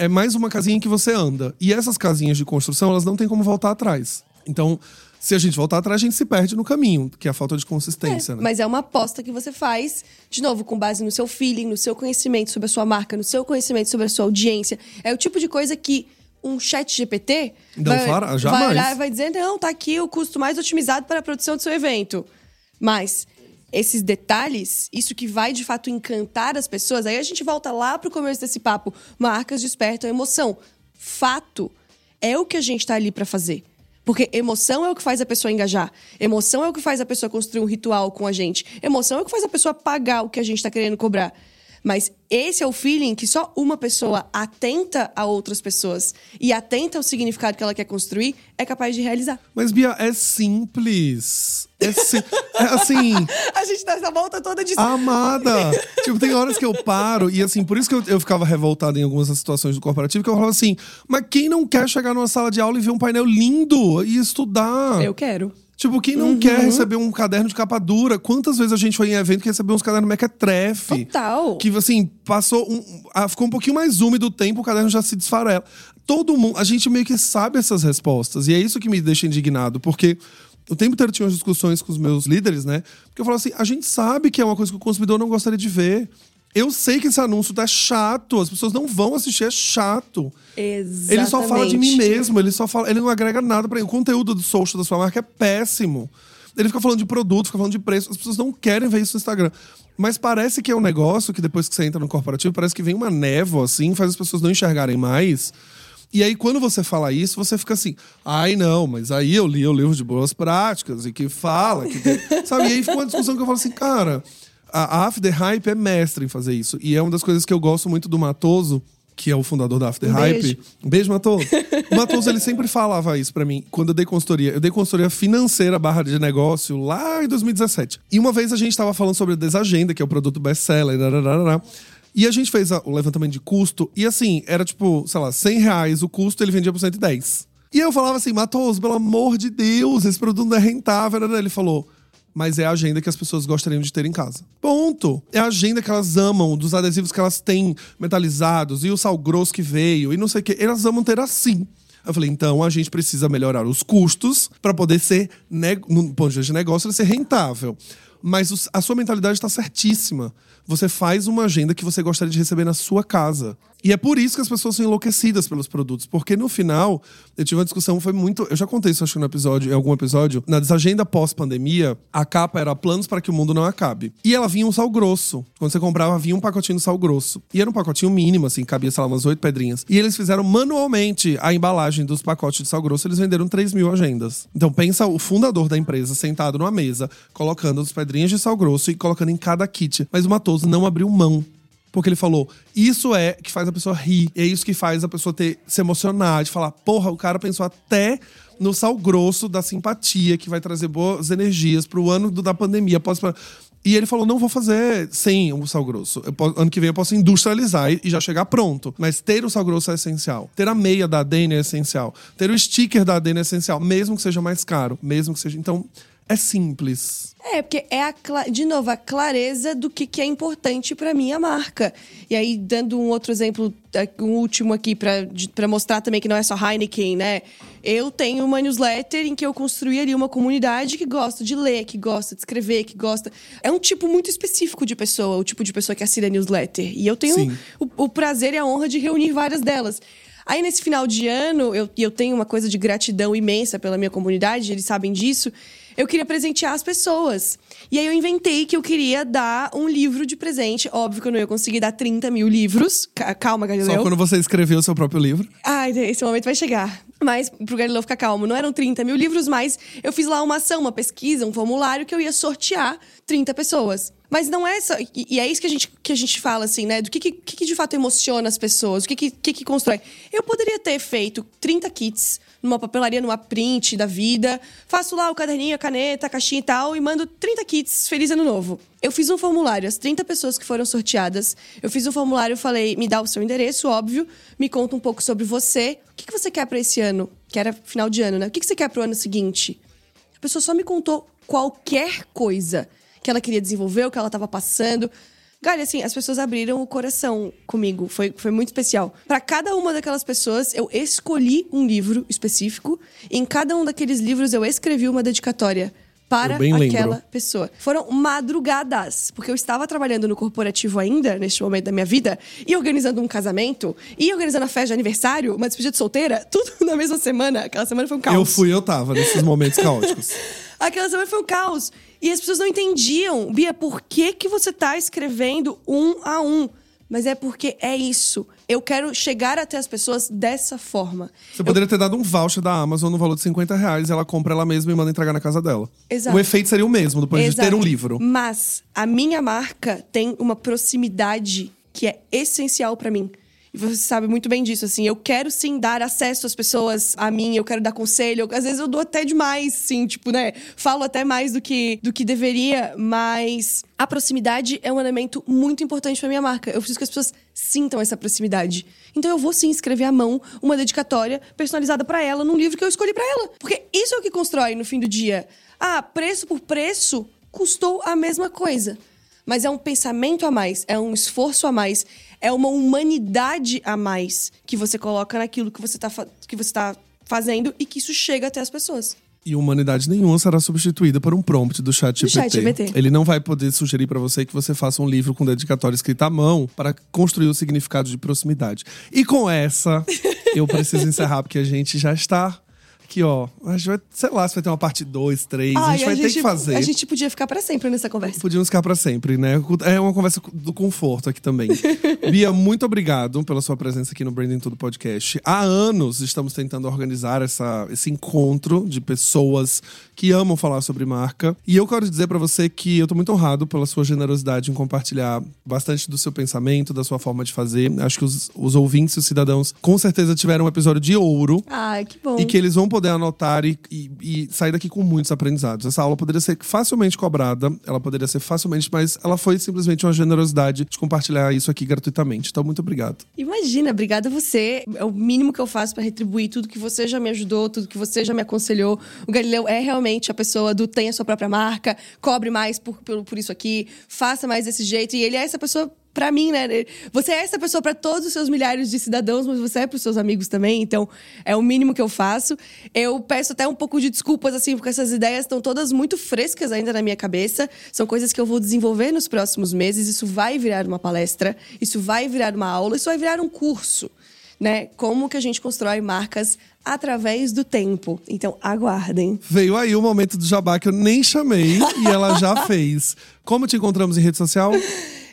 S1: é mais uma casinha que você anda. E essas casinhas de construção, elas não tem como voltar atrás. Então, Se a gente voltar atrás, a gente se perde no caminho, que é a falta de consistência,
S2: É,
S1: né?
S2: Mas é uma aposta que você faz, de novo, com base no seu feeling, no seu conhecimento sobre a sua marca, no seu conhecimento sobre a sua audiência. É o tipo de coisa que um chat GPT
S1: Não
S2: vai,
S1: fará,
S2: vai olhar e vai dizer, não, tá aqui o custo mais otimizado para a produção do seu evento. Mas esses detalhes, isso que vai de fato encantar as pessoas, aí a gente volta lá pro começo desse papo. Marcas despertam emoção. Fato é o que a gente tá ali para fazer. Porque emoção é o que faz a pessoa engajar. Emoção é o que faz a pessoa construir um ritual com a gente. Emoção é o que faz a pessoa pagar o que a gente tá querendo cobrar. Mas esse é o feeling que só uma pessoa atenta a outras pessoas e atenta ao significado que ela quer construir é capaz de realizar.
S1: Mas, Bia, é simples. É, si- é assim.
S2: A gente dá essa volta toda de.
S1: Amada! tipo, tem horas que eu paro, e assim, por isso que eu, eu ficava revoltado em algumas das situações do corporativo, que eu falava assim, mas quem não quer chegar numa sala de aula e ver um painel lindo e estudar?
S2: Eu quero.
S1: Tipo, quem não
S2: Uhum.
S1: quer receber um caderno de capa dura? Quantas vezes a gente foi em evento que recebeu uns cadernos mequetrefe?
S2: Total.
S1: Que, assim, passou um, ah, ficou um pouquinho mais úmido o tempo, o caderno já se desfarela. Todo mundo, a gente meio que sabe essas respostas. E é isso que me deixa indignado, porque o tempo inteiro tinha umas discussões com os meus líderes, né? Porque eu falava assim, a gente sabe que é uma coisa que o consumidor não gostaria de ver. Eu sei que esse anúncio tá chato, as pessoas não vão assistir, é chato.
S2: Exatamente.
S1: Ele só fala de mim mesmo, ele só fala, ele não agrega nada para O conteúdo do social da sua marca é péssimo. Ele fica falando de produto, fica falando de preço, as pessoas não querem ver isso no Instagram. Mas parece que é um negócio que depois que você entra no corporativo, parece que vem uma névoa assim, faz as pessoas não enxergarem mais. E aí, quando você fala isso, você fica assim, ai não, mas aí eu li o livro de boas práticas e que fala, que tem-" sabe? E aí fica uma discussão que eu falo assim, cara, a After Hype é mestre em fazer isso. E é uma das coisas que eu gosto muito do Matoso, que é o fundador da After
S2: Um
S1: Hype.
S2: beijo.
S1: Um beijo, Matoso. O Matoso, ele sempre falava isso pra mim, quando eu dei consultoria. Eu dei consultoria financeira barra de negócio lá em 2017. E uma vez a gente tava falando sobre a Desagenda, que é o produto best-seller, e a gente fez o levantamento de custo, e assim, era tipo, sei lá, 100 reais o custo, ele vendia por 110. E eu falava assim, Matoso, pelo amor de Deus, esse produto não é rentável. Ele falou, mas é a agenda que as pessoas gostariam de ter em casa. Ponto. É a agenda que elas amam, dos adesivos que elas têm metalizados, e o sal grosso que veio, e não sei o que. Elas amam ter assim. Eu falei, então a gente precisa melhorar os custos para poder ser, no ponto de vista de negócio, ser rentável. Mas a sua mentalidade está certíssima. Você faz uma agenda que você gostaria de receber na sua casa. E é por isso que as pessoas são enlouquecidas pelos produtos. Porque no final, eu tive uma discussão, foi muito. Eu já contei isso, acho no episódio, em algum episódio. Na desagenda pós-pandemia, a capa era planos para que o mundo não acabe. E ela vinha um sal grosso. Quando você comprava, vinha um pacotinho de sal grosso. E era um pacotinho mínimo, assim, cabia, sei lá, umas oito pedrinhas. E eles fizeram manualmente a embalagem dos pacotes de sal grosso, eles venderam 3 mil agendas. Então pensa o fundador da empresa sentado numa mesa, colocando as pedrinhas de sal grosso e colocando em cada kit. Mas o Não abriu mão. Porque ele falou, isso é que faz a pessoa rir, é isso que faz a pessoa ter, se emocionar, de falar, porra, o cara pensou até no sal grosso da simpatia, que vai trazer boas energias pro ano do- da pandemia. Posso... E ele falou, não vou fazer sem o sal grosso. Eu po- ano que vem eu posso industrializar e e já chegar pronto. Mas ter o sal grosso é essencial. Ter a meia da Dene é essencial. Ter o sticker da Dene é essencial, mesmo que seja mais caro. Mesmo que seja... Então, é simples.
S2: É, porque é, a, de novo, a clareza do que, que é importante pra minha marca. E aí, dando um outro exemplo, eh, um último aqui, pra mostrar também que não é só Heineken, né? Eu tenho uma newsletter em que eu construí ali uma comunidade que gosta de ler, que gosta de escrever, que gosta. É um tipo muito específico de pessoa, o tipo de pessoa que assina a newsletter. E eu tenho o, o prazer e a honra de reunir várias delas. Aí, nesse final de ano, eu, eu tenho uma coisa de gratidão imensa pela minha comunidade, eles sabem disso. Eu queria presentear as pessoas. E aí, eu inventei que eu queria dar um livro de presente. Óbvio que eu não ia conseguir dar 30 mil livros. Ca- Calma, Galileu.
S1: Só quando você escreveu o seu próprio livro.
S2: Ai, esse momento vai chegar. Mas, pro Galileu ficar calmo, não eram 30 mil livros, mas eu fiz lá uma ação, uma pesquisa, um formulário que eu ia sortear 30 pessoas. Mas não é só. E, e é isso que a gente, que a gente fala, assim, né? Do que, que, que de fato emociona as pessoas, o que, que, que, que constrói. Eu poderia ter feito 30 kits numa papelaria, numa print da vida, faço lá o caderninho, a caneta, a caixinha e tal, e mando 30 kits, feliz ano novo. Eu fiz um formulário, as 30 pessoas que foram sorteadas, eu fiz um formulário, falei, me dá o seu endereço, óbvio, me conta um pouco sobre você. O que, que você quer pra esse ano? Que era final de ano, né? O que, que você quer pro ano seguinte? A pessoa só me contou qualquer coisa que ela queria desenvolver, o que ela estava passando. Galha, assim, as pessoas abriram o coração comigo. Foi, foi muito especial. Para cada uma daquelas pessoas, eu escolhi um livro específico. Em cada um daqueles livros, eu escrevi uma dedicatória para aquela
S1: lembro.
S2: pessoa. Foram madrugadas, porque eu estava trabalhando no corporativo ainda, neste momento da minha vida, e organizando um casamento, e organizando a festa de aniversário, uma despedida de solteira, tudo na mesma semana. Aquela semana foi um caos.
S1: Eu fui, eu tava nesses momentos caóticos.
S2: Aquela semana foi um caos. E as pessoas não entendiam. Bia, por que, que você tá escrevendo um a um? Mas é porque é isso. Eu quero chegar até as pessoas dessa forma.
S1: Você poderia ter dado um voucher da Amazon no valor de 50 reais, ela compra ela mesma e manda entregar na casa dela.
S2: Exato.
S1: O efeito seria o mesmo, depois de
S2: Exato.
S1: ter um livro.
S2: Mas a minha marca tem uma proximidade que é essencial pra mim. E você sabe muito bem disso, assim. Eu quero sim dar acesso às pessoas a mim, eu quero dar conselho. Às vezes eu dou até demais, sim, tipo, né? Falo até mais do que, do que deveria, mas a proximidade é um elemento muito importante pra minha marca. Eu preciso que as pessoas sintam essa proximidade. Então eu vou sim escrever à mão uma dedicatória personalizada pra ela num livro que eu escolhi pra ela. Porque isso é o que constrói no fim do dia. Ah, preço por preço custou a mesma coisa. Mas é um pensamento a mais, é um esforço a mais, é uma humanidade a mais que você coloca naquilo que você tá, fa- que você tá fazendo e que isso chega até as pessoas.
S1: E humanidade nenhuma será substituída por um prompt do chat GPT. Ele não vai poder sugerir pra você que você faça um livro com dedicatória escrita à mão para construir o significado de proximidade. E com essa, eu preciso encerrar porque a gente já está aqui, ó. A gente vai, sei lá, se vai ter uma parte 2, 3, a gente vai ter que fazer.
S2: A gente podia ficar pra sempre nessa conversa.
S1: Podíamos ficar pra sempre, né? É uma conversa do conforto aqui também. Bia, muito obrigado pela sua presença aqui no Branding Tudo Podcast. Há anos estamos tentando organizar essa, esse encontro de pessoas que amam falar sobre marca. E eu quero dizer pra você que eu tô muito honrado pela sua generosidade em compartilhar bastante do seu pensamento, da sua forma de fazer. Acho que os, os ouvintes e os cidadãos com certeza tiveram um episódio de ouro.
S2: Ai, que bom.
S1: E que eles vão poder anotar e, e- e sair daqui com muitos aprendizados. Essa aula poderia ser facilmente cobrada, ela poderia ser facilmente, mas ela foi simplesmente uma generosidade de compartilhar isso aqui gratuitamente. Então, muito obrigado.
S2: Imagina, obrigada a você. É o mínimo que eu faço pra retribuir tudo que você já me ajudou, tudo que você já me aconselhou. O Galileu é realmente a pessoa do tenha sua própria marca, cobre mais por, por, por isso aqui, faça mais desse jeito. E ele é essa pessoa pra mim, né? Você é essa pessoa pra todos os seus milhares de cidadãos, mas você é pros seus amigos também. Então, é o mínimo que eu faço. Eu peço até um pouco de desculpas, assim, porque essas ideias estão todas muito frescas ainda na minha cabeça. São coisas que eu vou desenvolver nos próximos meses. Isso vai virar uma palestra, isso vai virar uma aula, isso vai virar um curso. Né? Como que a gente constrói marcas através do tempo. Então, aguardem.
S1: Veio aí o momento do jabá que eu nem chamei e ela já fez. Como te encontramos em rede social?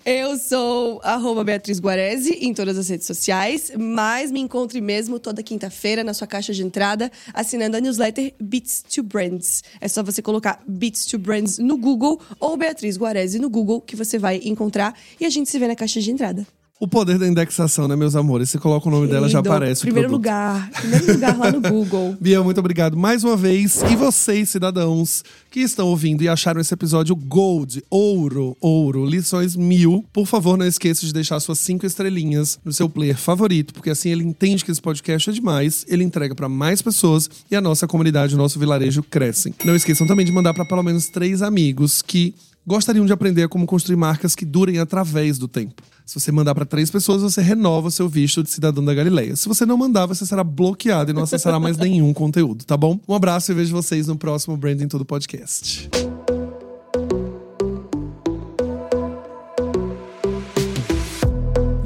S2: Eu sou arroba Beatriz Guarese em todas as redes sociais, mas me encontre mesmo toda quinta-feira na sua caixa de entrada, assinando a newsletter Beats to Brands. É só você colocar Beats to Brands no Google ou Beatriz Guarese no Google que você vai encontrar e a gente se vê na caixa de entrada.
S1: O poder da indexação, né, meus amores? Você coloca o nome dela, já aparece o
S2: Primeiro
S1: produto.
S2: lugar, primeiro lugar lá no Google.
S1: Bia, muito obrigado mais uma vez. E vocês, cidadãos, que estão ouvindo e acharam esse episódio gold, ouro, ouro, lições mil, por favor, não esqueça de deixar suas cinco estrelinhas no seu player favorito, porque assim ele entende que esse podcast é demais, ele entrega para mais pessoas e a nossa comunidade, o nosso vilarejo crescem. Não esqueçam também de mandar para pelo menos três amigos que gostariam de aprender como construir marcas que durem através do tempo. Se você mandar para três pessoas, você renova o seu visto de cidadão da Galileia. Se você não mandar, você será bloqueado e não acessará mais nenhum conteúdo, tá bom? Um abraço e vejo vocês no próximo Branding Todo Podcast.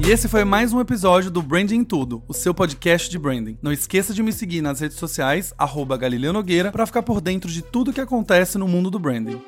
S3: E esse foi mais um episódio do Branding Tudo, o seu podcast de branding. Não esqueça de me seguir nas redes sociais, arroba Galileu Nogueira, para ficar por dentro de tudo que acontece no mundo do branding.